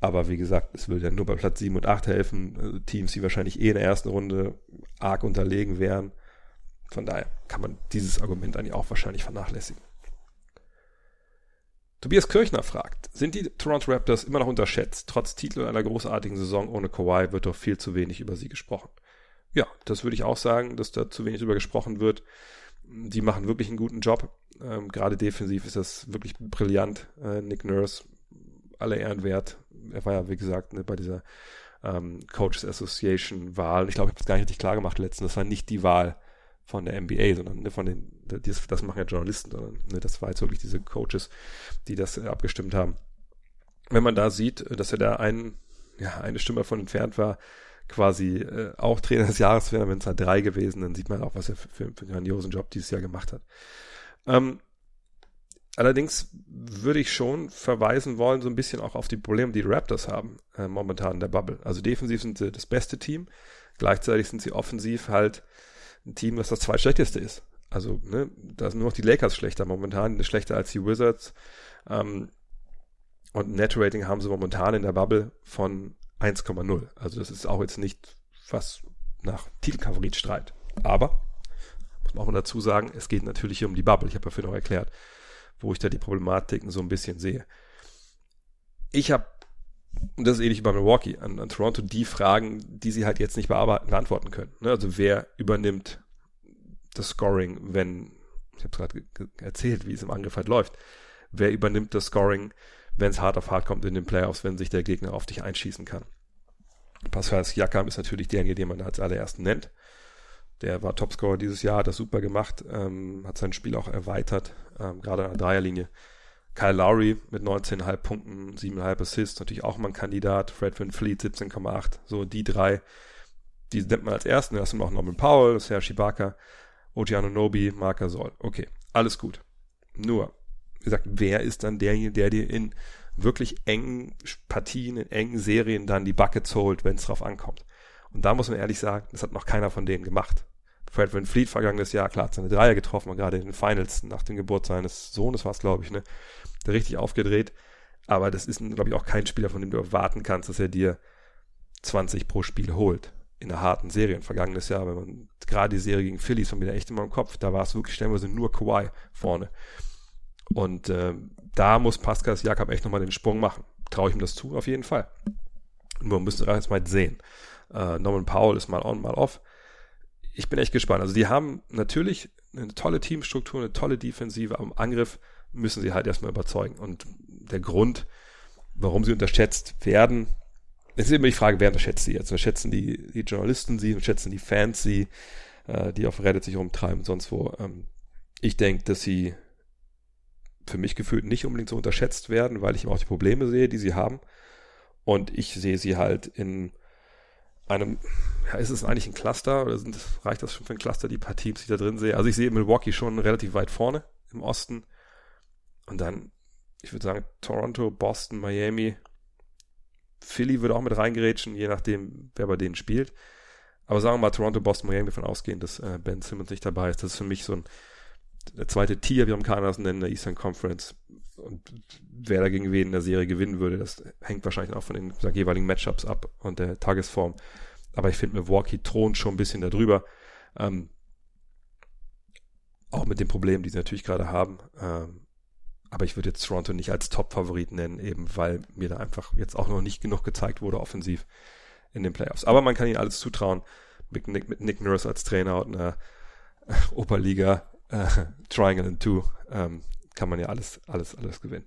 Aber wie gesagt, es würde ja nur bei Platz 7 und 8 helfen. Also Teams, die wahrscheinlich eh in der ersten Runde arg unterlegen wären. Von daher kann man dieses Argument eigentlich auch wahrscheinlich vernachlässigen. Tobias Kirchner fragt, sind die Toronto Raptors immer noch unterschätzt? Trotz Titel einer großartigen Saison ohne Kawhi wird doch viel zu wenig über sie gesprochen. Ja, das würde ich auch sagen, dass da zu wenig drüber gesprochen wird. Die machen wirklich einen guten Job. Ähm, gerade defensiv ist das wirklich brillant. Äh, Nick Nurse, alle Ehren wert er war ja, wie gesagt, ne, bei dieser ähm, Coaches Association Wahl. Ich glaube, ich habe es gar nicht richtig klar gemacht letztens. Das war nicht die Wahl von der NBA, sondern ne, von den, das, das machen ja Journalisten, sondern ne, das war jetzt wirklich diese Coaches, die das äh, abgestimmt haben. Wenn man da sieht, dass er da ein, ja, eine Stimme davon entfernt war, quasi äh, auch Trainer des Jahres wäre, wenn es halt drei gewesen, dann sieht man auch, was er für, für einen grandiosen Job dieses Jahr gemacht hat. Ähm, Allerdings würde ich schon verweisen wollen, so ein bisschen auch auf die Probleme, die, die Raptors haben, äh, momentan in der Bubble. Also defensiv sind sie das beste Team, gleichzeitig sind sie offensiv halt ein Team, was das zweitschlechteste ist. Also, ne, da sind nur noch die Lakers schlechter momentan, schlechter als die Wizards. Ähm, und Net Rating haben sie momentan in der Bubble von 1,0. Also das ist auch jetzt nicht was nach Titelfavorit streit. Aber, muss man auch mal dazu sagen, es geht natürlich hier um die Bubble. Ich habe dafür noch erklärt, wo ich da die Problematiken so ein bisschen sehe. Ich habe, und das ist ähnlich wie bei Milwaukee, an, an Toronto die Fragen, die sie halt jetzt nicht bearbeiten, beantworten können. Ne? Also wer übernimmt das Scoring, wenn, ich habe gerade erzählt, wie es im Angriff halt läuft, wer übernimmt das Scoring, wenn es hart auf hart kommt in den Playoffs, wenn sich der Gegner auf dich einschießen kann. Pascal Siakam ist natürlich derjenige, den man als allerersten nennt. Der war Topscorer dieses Jahr, hat das super gemacht, ähm, hat sein Spiel auch erweitert, ähm, gerade an der Dreierlinie. Kyle Lowry mit 19,5 Punkten, 7,5 Assists, natürlich auch mal ein Kandidat. Fred Van Fleet 17,8. So die drei, die nennt man als ersten. Da du noch Norman Powell, Serge Ibaka, Ojiano Nobi, Marker Soll. Okay, alles gut. Nur, wie gesagt, wer ist dann derjenige, der dir in wirklich engen Partien, in engen Serien dann die Buckets holt, wenn es drauf ankommt? Und da muss man ehrlich sagen, das hat noch keiner von denen gemacht. Fred Van Fleet vergangenes Jahr, klar, hat seine Dreier getroffen, gerade in den Finals nach dem Geburt seines Sohnes war es, glaube ich, ne? Richtig aufgedreht. Aber das ist, glaube ich, auch kein Spieler, von dem du erwarten kannst, dass er dir 20 pro Spiel holt. In einer harten Serie. Und vergangenes Jahr, wenn man gerade die Serie gegen Phillies von mir echt immer im Kopf, da war es wirklich stellenweise nur Kawhi vorne. Und äh, da muss Pascal Jakob echt nochmal den Sprung machen. Traue ich ihm das zu? Auf jeden Fall. Nur müssen wir erst mal sehen. Äh, Norman Powell ist mal on, mal off. Ich bin echt gespannt. Also die haben natürlich eine tolle Teamstruktur, eine tolle Defensive, aber im Angriff müssen sie halt erstmal überzeugen. Und der Grund, warum sie unterschätzt werden, es ist immer die Frage, wer unterschätzt sie jetzt? Unterschätzen die, die Journalisten sie, unterschätzen die Fans sie, äh, die auf Reddit sich rumtreiben und sonst wo. Ähm, ich denke, dass sie für mich gefühlt nicht unbedingt so unterschätzt werden, weil ich auch die Probleme sehe, die sie haben. Und ich sehe sie halt in einem, ja, ist es eigentlich ein Cluster oder sind, reicht das schon für ein Cluster, die paar Teams, die ich da drin sehe? Also ich sehe Milwaukee schon relativ weit vorne im Osten. Und dann, ich würde sagen, Toronto, Boston, Miami, Philly würde auch mit reingerätschen, je nachdem, wer bei denen spielt. Aber sagen wir mal Toronto, Boston, Miami davon ausgehen, dass äh, Ben Simmons nicht dabei ist. Das ist für mich so ein der zweite Tier, wie Amerikaner das nennen, der Eastern Conference. Und wer dagegen wen in der Serie gewinnen würde, das hängt wahrscheinlich auch von den sag, jeweiligen Matchups ab und der Tagesform. Aber ich finde, Milwaukee thront schon ein bisschen darüber. Ähm, auch mit den Problemen, die sie natürlich gerade haben. Ähm, aber ich würde jetzt Toronto nicht als Top-Favorit nennen, eben weil mir da einfach jetzt auch noch nicht genug gezeigt wurde offensiv in den Playoffs. Aber man kann ihnen alles zutrauen. Mit Nick, mit Nick Nurse als Trainer und einer Oberliga äh, Triangle and Two ähm, kann man ja alles, alles, alles gewinnen.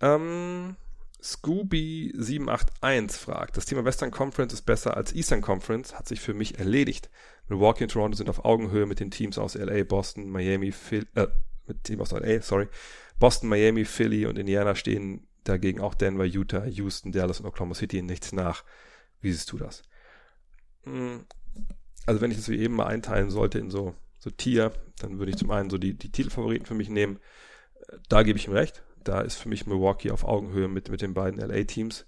Ähm, Scooby781 fragt, das Thema Western Conference ist besser als Eastern Conference, hat sich für mich erledigt. Milwaukee und Toronto sind auf Augenhöhe mit den Teams aus LA, Boston, Miami, Philly, äh, mit Team aus LA, sorry. Boston, Miami, Philly und Indiana stehen dagegen auch Denver, Utah, Houston, Dallas und Oklahoma City in nichts nach. Wie siehst du das? Hm, also wenn ich das wie eben mal einteilen sollte in so so Tier, dann würde ich zum einen so die, die Titelfavoriten für mich nehmen. Da gebe ich ihm recht. Da ist für mich Milwaukee auf Augenhöhe mit, mit den beiden LA-Teams.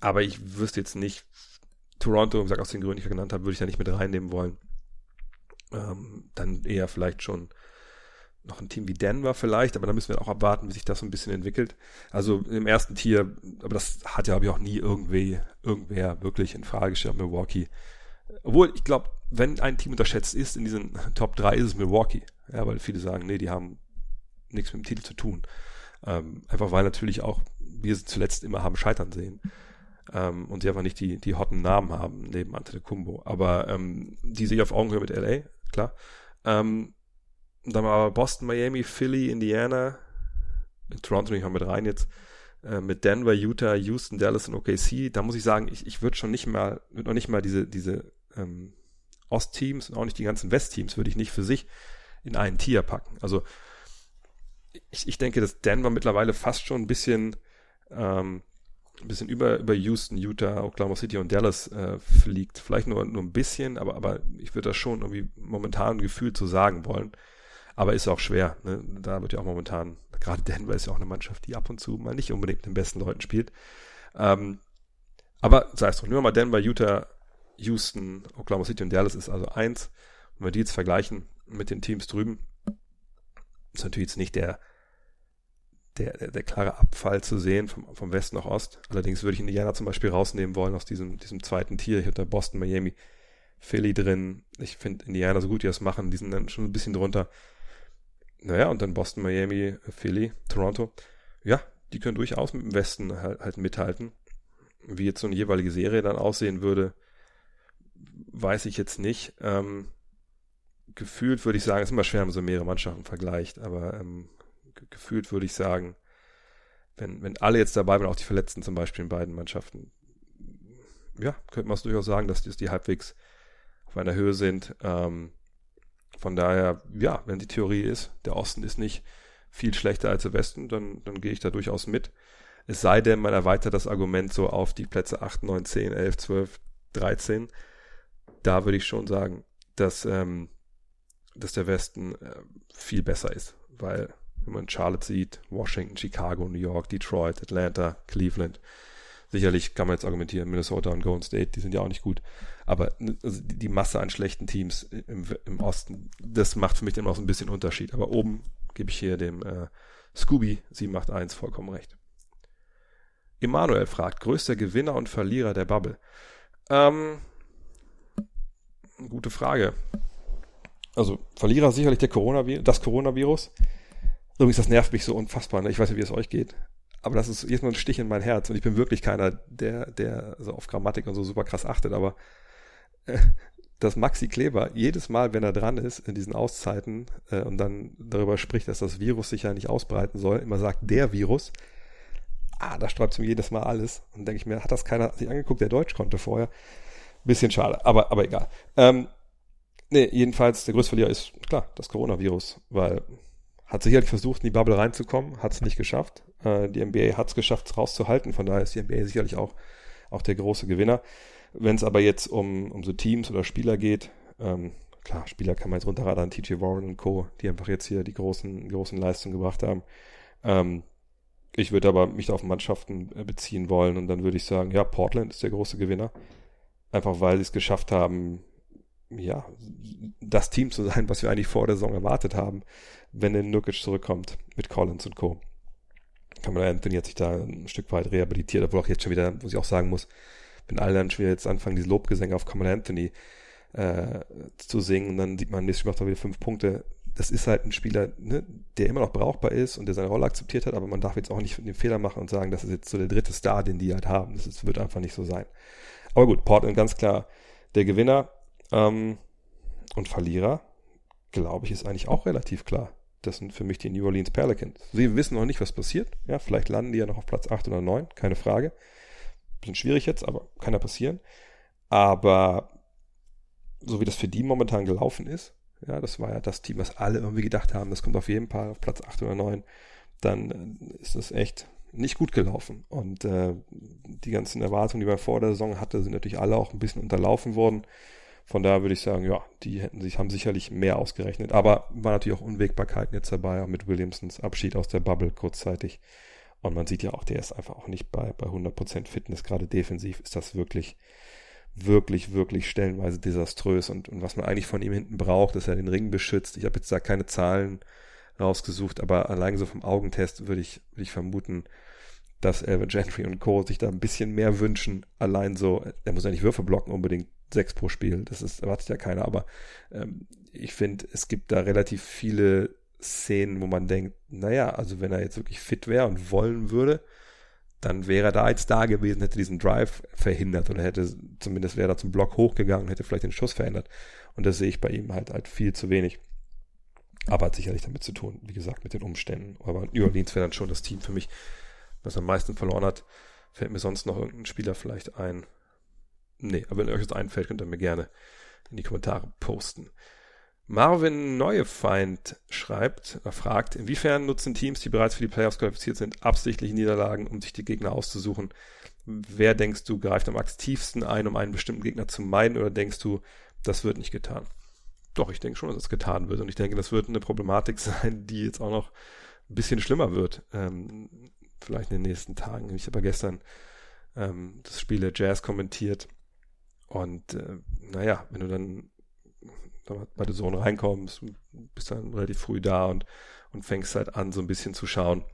Aber ich wüsste jetzt nicht, Toronto, wie gesagt, aus den Gründen, die ich genannt habe, würde ich da nicht mit reinnehmen wollen. Ähm, dann eher vielleicht schon noch ein Team wie Denver vielleicht, aber da müssen wir auch abwarten, wie sich das so ein bisschen entwickelt. Also im ersten Tier, aber das hat ja, glaube ich, auch nie irgendwie, irgendwer wirklich in Frage gestellt, Milwaukee obwohl, ich glaube, wenn ein Team unterschätzt ist in diesen Top 3, ist es Milwaukee. Ja, weil viele sagen, nee, die haben nichts mit dem Titel zu tun. Ähm, einfach weil natürlich auch wir sie zuletzt immer haben scheitern sehen. Ähm, und sie einfach nicht die, die hotten Namen haben neben Antetokounmpo. Aber ähm, die sehe ich auf Augenhöhe mit LA, klar. Ähm, dann aber Boston, Miami, Philly, Indiana, Toronto nicht mal mit rein jetzt, äh, mit Denver, Utah, Houston, Dallas und OKC. Da muss ich sagen, ich, ich würde schon nicht mal, würde noch nicht mal diese, diese ähm, Ostteams und auch nicht die ganzen Westteams würde ich nicht für sich in einen Tier packen. Also ich, ich denke, dass Denver mittlerweile fast schon ein bisschen ähm, ein bisschen über, über Houston, Utah, Oklahoma City und Dallas äh, fliegt. Vielleicht nur, nur ein bisschen, aber, aber ich würde das schon irgendwie momentan gefühlt so sagen wollen. Aber ist auch schwer. Ne? Da wird ja auch momentan, gerade Denver ist ja auch eine Mannschaft, die ab und zu mal nicht unbedingt mit den besten Leuten spielt. Ähm, aber sei es doch, nur mal Denver, Utah, Houston, Oklahoma City und Dallas ist also eins. Wenn wir die jetzt vergleichen mit den Teams drüben, ist natürlich jetzt nicht der, der, der, der klare Abfall zu sehen vom, vom Westen nach Ost. Allerdings würde ich Indiana zum Beispiel rausnehmen wollen aus diesem, diesem zweiten Tier. Ich hatte Boston, Miami, Philly drin. Ich finde Indiana so gut, die das machen, die sind dann schon ein bisschen drunter. naja, und dann Boston, Miami, Philly, Toronto. Ja, die können durchaus mit dem Westen halt, halt mithalten. Wie jetzt so eine jeweilige Serie dann aussehen würde, weiß ich jetzt nicht. Ähm, gefühlt würde ich sagen, ist immer schwer, wenn man so mehrere Mannschaften vergleicht, aber ähm, gefühlt würde ich sagen, wenn, wenn alle jetzt dabei waren, auch die Verletzten zum Beispiel in beiden Mannschaften, ja, könnte man es durchaus sagen, dass die, die halbwegs auf einer Höhe sind. Ähm, von daher, ja, wenn die Theorie ist, der Osten ist nicht viel schlechter als der Westen, dann, dann gehe ich da durchaus mit. Es sei denn, man erweitert das Argument so auf die Plätze 8, 9, 10, 11, 12, 13. Da würde ich schon sagen, dass, ähm, dass der Westen äh, viel besser ist, weil wenn man Charlotte sieht, Washington, Chicago, New York, Detroit, Atlanta, Cleveland, sicherlich kann man jetzt argumentieren, Minnesota und Golden State, die sind ja auch nicht gut, aber also die Masse an schlechten Teams im, im Osten, das macht für mich immer noch so ein bisschen Unterschied, aber oben gebe ich hier dem äh, Scooby 781 vollkommen recht. Emanuel fragt, größter Gewinner und Verlierer der Bubble. Ähm, gute Frage. Also Verlierer sicherlich der Coronavirus, das Coronavirus. Übrigens, das nervt mich so unfassbar. Ne? Ich weiß nicht, wie es euch geht. Aber das ist jetzt mal ein Stich in mein Herz. Und ich bin wirklich keiner, der, der so auf Grammatik und so super krass achtet. Aber äh, dass Maxi Kleber jedes Mal, wenn er dran ist, in diesen Auszeiten äh, und dann darüber spricht, dass das Virus sich ja nicht ausbreiten soll, immer sagt, der Virus, ah, da sträubt es mir jedes Mal alles. Und denke ich mir, hat das keiner sich angeguckt, der Deutsch konnte vorher. Bisschen schade, aber, aber egal. Ähm, nee, jedenfalls, der größte Verlierer ist, klar, das Coronavirus, weil hat sicherlich versucht, in die Bubble reinzukommen, hat es nicht geschafft. Äh, die NBA hat es geschafft, es rauszuhalten, von daher ist die NBA sicherlich auch, auch der große Gewinner. Wenn es aber jetzt um, um so Teams oder Spieler geht, ähm, klar, Spieler kann man jetzt runterradern, TJ Warren und Co., die einfach jetzt hier die großen, großen Leistungen gebracht haben. Ähm, ich würde aber mich auf Mannschaften äh, beziehen wollen und dann würde ich sagen, ja, Portland ist der große Gewinner. Einfach weil sie es geschafft haben, ja, das Team zu sein, was wir eigentlich vor der Saison erwartet haben, wenn der Nukic zurückkommt mit Collins und Co. Kamala Anthony hat sich da ein Stück weit rehabilitiert, obwohl auch jetzt schon wieder, muss ich auch sagen muss, wenn alle dann schon wieder jetzt anfangen, diese Lobgesänge auf Kamala Anthony äh, zu singen, dann sieht man, nächstes macht er wieder fünf Punkte. Das ist halt ein Spieler, ne, der immer noch brauchbar ist und der seine Rolle akzeptiert hat, aber man darf jetzt auch nicht den Fehler machen und sagen, das ist jetzt so der dritte Star, den die halt haben. Das ist, wird einfach nicht so sein. Aber gut, Portland ganz klar der Gewinner ähm, und Verlierer, glaube ich, ist eigentlich auch relativ klar. Das sind für mich die New Orleans Pelicans. Sie wissen noch nicht, was passiert. Ja, vielleicht landen die ja noch auf Platz 8 oder 9, keine Frage. Bisschen schwierig jetzt, aber kann ja passieren. Aber so wie das für die momentan gelaufen ist, ja, das war ja das Team, was alle irgendwie gedacht haben, das kommt auf jeden Fall auf Platz 8 oder 9, dann äh, ist das echt nicht gut gelaufen. Und äh, die ganzen Erwartungen, die man vor der Saison hatte, sind natürlich alle auch ein bisschen unterlaufen worden. Von daher würde ich sagen, ja, die hätten sich, haben sicherlich mehr ausgerechnet. Aber war natürlich auch Unwägbarkeiten jetzt dabei, auch mit Williamsons Abschied aus der Bubble kurzzeitig. Und man sieht ja auch, der ist einfach auch nicht bei, bei 100% Fitness. Gerade defensiv ist das wirklich, wirklich, wirklich stellenweise desaströs. Und, und was man eigentlich von ihm hinten braucht, dass er den Ring beschützt. Ich habe jetzt da keine Zahlen rausgesucht, aber allein so vom Augentest würde ich, würde ich vermuten, dass Elvin Gentry und Co. sich da ein bisschen mehr wünschen. Allein so, er muss ja nicht Würfe blocken unbedingt, sechs pro Spiel, das ist, erwartet ja keiner, aber ähm, ich finde, es gibt da relativ viele Szenen, wo man denkt, naja, also wenn er jetzt wirklich fit wäre und wollen würde, dann wäre er da jetzt da gewesen, hätte diesen Drive verhindert oder hätte zumindest wäre er zum Block hochgegangen, hätte vielleicht den Schuss verändert. Und das sehe ich bei ihm halt halt viel zu wenig. Aber hat sicherlich damit zu tun, wie gesagt, mit den Umständen. Aber New Orleans wäre dann schon das Team für mich, was am meisten verloren hat. Fällt mir sonst noch irgendein Spieler vielleicht ein. Nee, aber wenn euch das einfällt, könnt ihr mir gerne in die Kommentare posten. Marvin Neuefeind schreibt, er fragt, inwiefern nutzen Teams, die bereits für die Playoffs qualifiziert sind, absichtlich Niederlagen, um sich die Gegner auszusuchen? Wer denkst du greift am aktivsten ein, um einen bestimmten Gegner zu meiden, oder denkst du, das wird nicht getan? Doch, ich denke schon, dass es getan wird. Und ich denke, das wird eine Problematik sein, die jetzt auch noch ein bisschen schlimmer wird. Ähm, vielleicht in den nächsten Tagen. Ich habe gestern ähm, das Spiel der Jazz kommentiert. Und äh, naja, wenn du dann bei der Zone reinkommst, bist dann relativ früh da und, und fängst halt an, so ein bisschen zu schauen.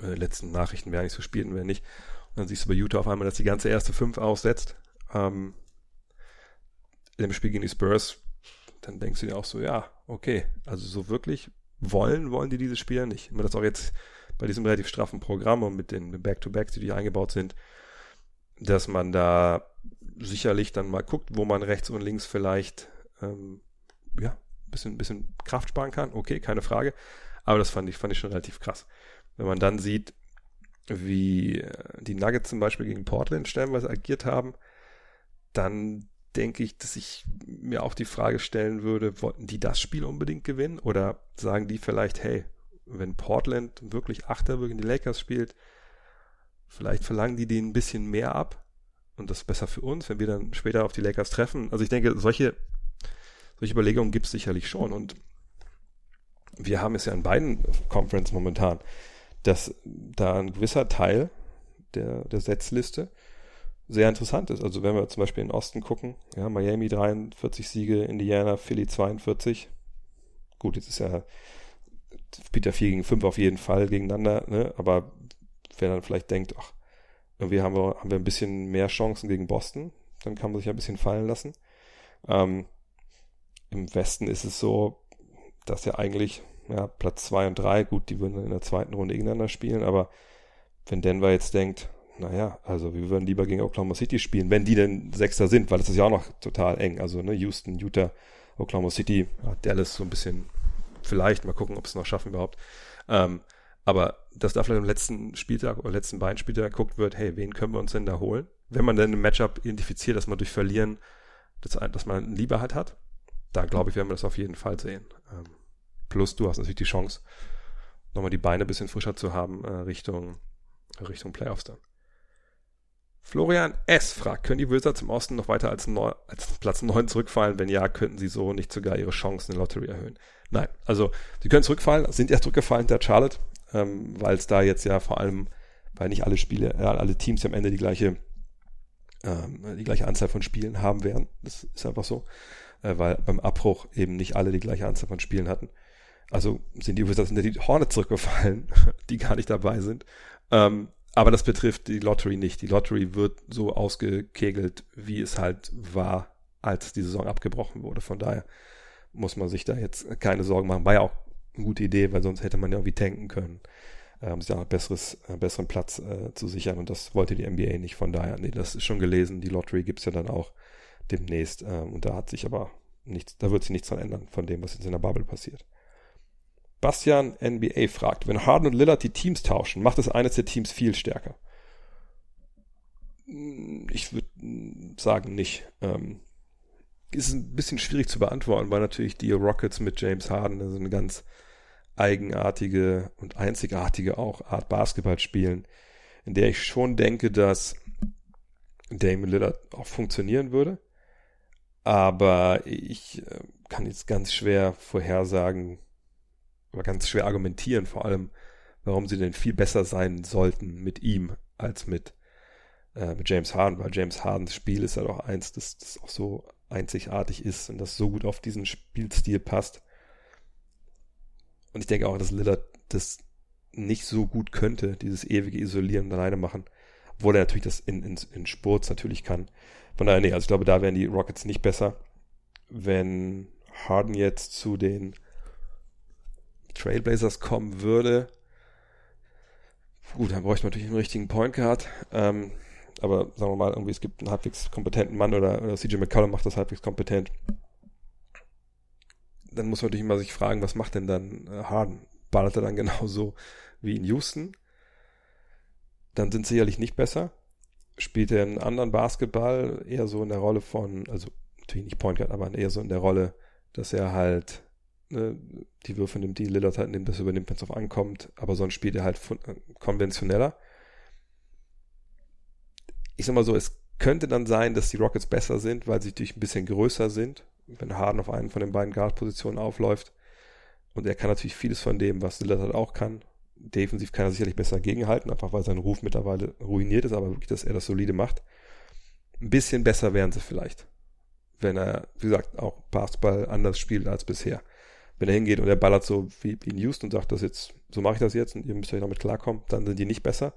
Äh, letzten Nachrichten, wer eigentlich so spielt und nicht. Und dann siehst du bei Utah auf einmal, dass die ganze erste fünf aussetzt. Ähm, Im Spiel gegen die Spurs, dann denkst du dir auch so, ja, okay, also so wirklich wollen, wollen die dieses Spiel nicht. Wenn man das auch jetzt bei diesem relativ straffen Programm und mit den Back-to-Backs, die hier eingebaut sind, dass man da sicherlich dann mal guckt, wo man rechts und links vielleicht ähm, ja, bisschen, bisschen Kraft sparen kann. Okay, keine Frage. Aber das fand ich, fand ich schon relativ krass. Wenn man dann sieht, wie äh, die Nuggets zum Beispiel gegen Portland stellenweise agiert haben, dann denke ich, dass ich mir auch die Frage stellen würde, wollten die das Spiel unbedingt gewinnen? Oder sagen die vielleicht, hey, wenn Portland wirklich Achter gegen die Lakers spielt, vielleicht verlangen die denen ein bisschen mehr ab und das ist besser für uns, wenn wir dann später auf die Lakers treffen. Also ich denke, solche, solche Überlegungen gibt es sicherlich schon und wir haben es ja in beiden Conferences momentan, dass da ein gewisser Teil der, der Setzliste sehr interessant ist. Also wenn wir zum Beispiel in den Osten gucken, ja, Miami 43 Siege, Indiana, Philly 42. Gut, jetzt ist ja Peter 4 gegen 5 auf jeden Fall gegeneinander, ne? aber wer dann vielleicht denkt, ach, irgendwie haben wir, haben wir ein bisschen mehr Chancen gegen Boston, dann kann man sich ein bisschen fallen lassen. Ähm, Im Westen ist es so, dass ja eigentlich ja, Platz 2 und 3, gut, die würden dann in der zweiten Runde gegeneinander spielen, aber wenn Denver jetzt denkt, naja, also wir würden lieber gegen Oklahoma City spielen, wenn die denn Sechster sind, weil das ist ja auch noch total eng. Also ne, Houston, Utah, Oklahoma City, Dallas so ein bisschen vielleicht, mal gucken, ob es noch schaffen überhaupt. Ähm, aber dass da vielleicht im letzten Spieltag oder letzten beiden Spieltag geguckt wird, hey, wen können wir uns denn da holen? Wenn man dann ein Matchup identifiziert, dass man durch Verlieren, dass, dass man lieber halt hat, da glaube ich, werden wir das auf jeden Fall sehen. Ähm, plus du hast natürlich die Chance, nochmal die Beine ein bisschen frischer zu haben, äh, Richtung, Richtung Playoffs dann. Florian S. fragt, können die Wizards im Osten noch weiter als, Neu als Platz 9 zurückfallen? Wenn ja, könnten sie so nicht sogar ihre Chancen in der Lottery erhöhen? Nein, also sie können zurückfallen, sind erst zurückgefallen der Charlotte, ähm, weil es da jetzt ja vor allem, weil nicht alle Spiele, ja, alle Teams ja am Ende die gleiche, ähm, die gleiche Anzahl von Spielen haben werden. Das ist einfach so, äh, weil beim Abbruch eben nicht alle die gleiche Anzahl von Spielen hatten. Also sind die Wizards sind die Hornets zurückgefallen, die gar nicht dabei sind. Ähm, aber das betrifft die Lottery nicht. Die Lottery wird so ausgekegelt, wie es halt war, als die Saison abgebrochen wurde. Von daher muss man sich da jetzt keine Sorgen machen. War ja auch eine gute Idee, weil sonst hätte man ja irgendwie tanken können, äh, um sich da einen besseres, äh, besseren Platz äh, zu sichern. Und das wollte die NBA nicht. Von daher, nee, das ist schon gelesen. Die Lottery gibt's ja dann auch demnächst. Ähm, und da hat sich aber nichts, da wird sich nichts dran ändern von dem, was jetzt in der Bubble passiert. Bastian NBA fragt, wenn Harden und Lillard die Teams tauschen, macht es eines der Teams viel stärker? Ich würde sagen nicht. Ähm, ist ein bisschen schwierig zu beantworten, weil natürlich die Rockets mit James Harden also eine ganz eigenartige und einzigartige auch Art Basketball spielen, in der ich schon denke, dass Damon Lillard auch funktionieren würde. Aber ich äh, kann jetzt ganz schwer vorhersagen, aber ganz schwer argumentieren, vor allem, warum sie denn viel besser sein sollten mit ihm als mit, äh, mit James Harden, weil James Hardens Spiel ist ja doch eins, das, das auch so einzigartig ist und das so gut auf diesen Spielstil passt. Und ich denke auch, dass Lillard das nicht so gut könnte, dieses ewige Isolieren und alleine machen, obwohl er natürlich das in, in, in Sports natürlich kann. Von daher, nee, also ich glaube, da wären die Rockets nicht besser. Wenn Harden jetzt zu den Trailblazers kommen würde, gut, dann bräuchte man natürlich einen richtigen Point Guard. Ähm, aber sagen wir mal, irgendwie, es gibt einen halbwegs kompetenten Mann oder, oder CJ McCollum macht das halbwegs kompetent. Dann muss man natürlich immer sich fragen, was macht denn dann äh, Harden? Ballert er dann genauso wie in Houston? Dann sind sie sicherlich nicht besser. Spielt er einen anderen Basketball, eher so in der Rolle von, also natürlich nicht Point Guard, aber eher so in der Rolle, dass er halt ne, die Würfe nimmt, die Lillard halt nimmt, das übernimmt, wenn es auf ankommt, aber sonst spielt er halt äh, konventioneller. Ich sag mal so, es könnte dann sein, dass die Rockets besser sind, weil sie natürlich ein bisschen größer sind, wenn Harden auf einen von den beiden Guard-Positionen aufläuft. Und er kann natürlich vieles von dem, was Lillard halt auch kann. Defensiv kann er sicherlich besser gegenhalten, einfach weil sein Ruf mittlerweile ruiniert ist, aber wirklich, dass er das solide macht. Ein bisschen besser wären sie vielleicht, wenn er, wie gesagt, auch Basketball anders spielt als bisher wenn er hingeht und er ballert so wie, wie in Houston und sagt, das jetzt, so mache ich das jetzt und ihr müsst euch damit klarkommen, dann sind die nicht besser.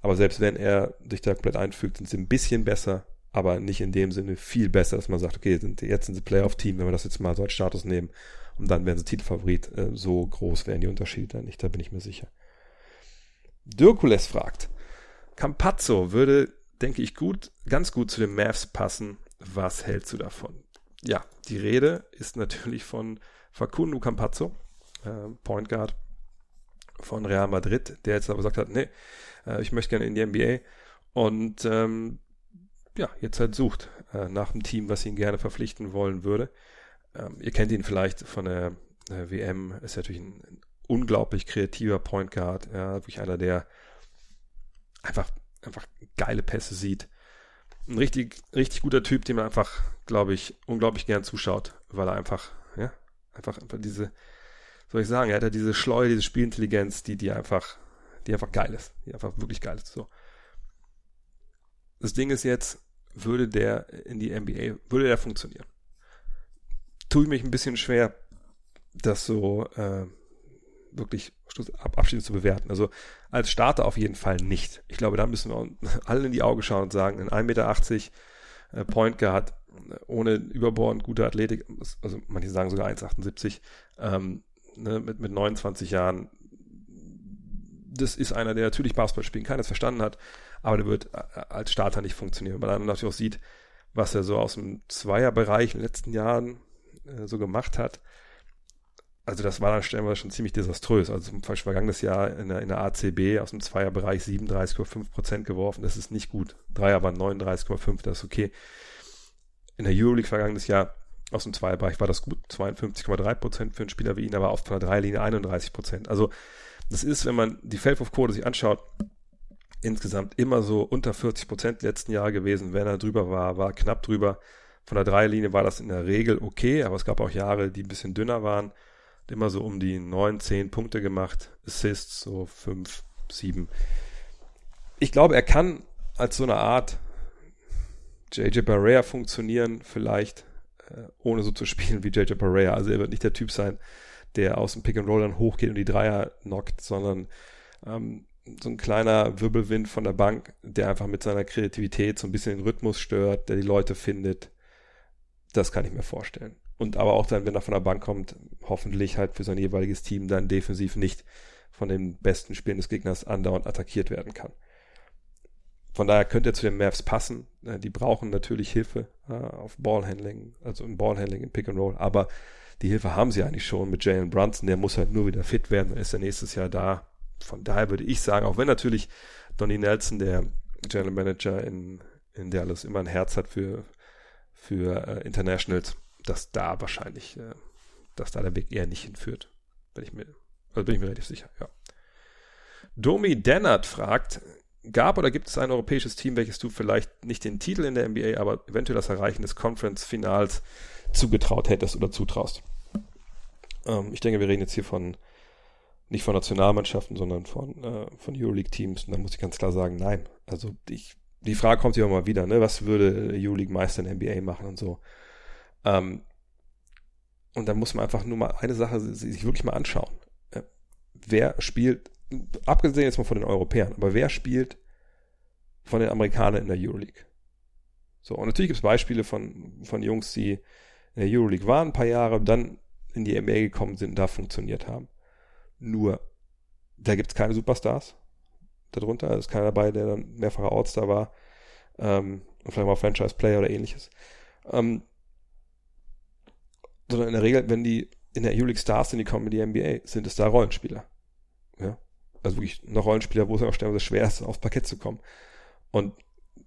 Aber selbst wenn er sich da komplett einfügt, sind sie ein bisschen besser, aber nicht in dem Sinne viel besser, dass man sagt, okay, sind, jetzt sind sie Playoff-Team, wenn wir das jetzt mal so als Status nehmen Und dann werden sie Titelfavorit. Äh, so groß wären die Unterschiede dann nicht, da bin ich mir sicher. Dirkules fragt, Campazzo würde, denke ich, gut, ganz gut zu den Mavs passen. Was hältst du davon? Ja, die Rede ist natürlich von Facundo Campazzo, äh, Point Guard von Real Madrid, der jetzt aber gesagt hat, nee, äh, ich möchte gerne in die NBA und ähm, ja, jetzt halt sucht äh, nach einem Team, was ihn gerne verpflichten wollen würde. Ähm, ihr kennt ihn vielleicht von der äh, WM, ist natürlich ein, ein, unglaublich kreativer Point Guard, ja, wirklich einer, der einfach, einfach geile Pässe sieht. Ein richtig, richtig guter Typ, dem man einfach, glaube ich, unglaublich gern zuschaut, weil er einfach, einfach, einfach diese, soll ich sagen, er hat ja diese Schleue, diese Spielintelligenz, die, die einfach, die einfach geil ist, die einfach wirklich geil ist, so. Das Ding ist jetzt, würde der in die NBA, würde der funktionieren? Tue ich mich ein bisschen schwer, das so äh, wirklich abschließend zu bewerten. Also als Starter auf jeden Fall nicht. Ich glaube, da müssen wir alle in die Augen schauen und sagen, ein 1,80 Meter äh, Point Guard ohne überbordend gute Athletik, also manche sagen sogar 1,78, ähm, ne, mit, mit 29 Jahren, das ist einer, der natürlich Basketball spielen kann, das verstanden hat, aber der wird äh, als Starter nicht funktionieren, weil man natürlich auch sieht, was er so aus dem Zweierbereich in den letzten Jahren äh, so gemacht hat. Also das war dann stellenweise schon ziemlich desaströs. Also zum Beispiel vergangenes Jahr in der, in der ACB aus dem Zweierbereich 37,5 Prozent geworfen. Das ist nicht gut. Dreier waren 39,5, das ist okay. In der Euroleague vergangenes Jahr aus dem Zweierbereich war das gut. 52,3 Prozent für einen Spieler wie ihn, aber auf der Dreierlinie 31 Prozent. Also das ist, wenn man die Feldwurfquote sich anschaut, insgesamt immer so unter 40 Prozent letzten Jahr gewesen. Wenn er drüber war, war knapp drüber. Von der Dreierlinie war das in der Regel okay, aber es gab auch Jahre, die ein bisschen dünner waren. Immer so um die 9, 10 Punkte gemacht. Assists so 5, 7. Ich glaube, er kann als so eine Art JJ Barrea funktionieren, vielleicht, äh, ohne so zu spielen wie JJ Barrea. Also er wird nicht der Typ sein, der aus dem Pick and Roll dann hochgeht und die Dreier knockt, sondern ähm, so ein kleiner Wirbelwind von der Bank, der einfach mit seiner Kreativität so ein bisschen den Rhythmus stört, der die Leute findet. Das kann ich mir vorstellen. Und aber auch dann, wenn er von der Bank kommt, hoffentlich halt für sein jeweiliges Team dann defensiv nicht von den besten Spielen des Gegners andauernd attackiert werden kann. Von daher könnte er zu den Mavs passen. Äh, die brauchen natürlich Hilfe äh, auf Ballhandling, also im Ballhandling, im Pick and Roll. Aber die Hilfe haben sie eigentlich schon mit Jalen Brunson. Der muss halt nur wieder fit werden. Dann ist er nächstes Jahr da von daher würde ich sagen, auch wenn natürlich Donny Nelson, der General Manager in, in Dallas, immer ein Herz hat für, für äh, Internationals, dass da wahrscheinlich, äh, dass da der Weg eher nicht hinführt. Bin ich mir, also bin ich mir relativ sicher, ja. Domi Dennert fragt, gab oder gibt es ein europäisches Team, welches du vielleicht nicht den Titel in der NBA, aber eventuell das Erreichen des Conference-Finals zugetraut hättest oder zutraust? Ähm, ich denke, wir reden jetzt hier von nicht von Nationalmannschaften, sondern von, äh, von Euroleague-Teams. Und da muss ich ganz klar sagen, nein. Also ich, die Frage kommt immer wieder, ne? Was würde Euroleague-Meister in der NBA machen und so. Ähm, und da muss man einfach nur mal eine Sache sich wirklich mal anschauen. Äh, wer spielt, abgesehen jetzt mal von den Europäern, aber wer spielt von den Amerikanern in der Euroleague? So, und natürlich gibt es Beispiele von, von Jungs, die in der Euroleague waren, ein paar Jahre, dann in die NBA gekommen sind und da funktioniert haben. Nur, da gibt es keine Superstars darunter. Da ist keiner dabei, der dann mehrfacher All-Star war. Ähm, und vielleicht mal Franchise-Player oder ähnliches. Ähm, sondern in der Regel, wenn die in der Euroleague Stars sind, die kommen in die NBA, sind es da Rollenspieler. Ja. Also wirklich noch Rollenspieler, wo es auch stellenweise schwer ist, aufs Parkett zu kommen. Und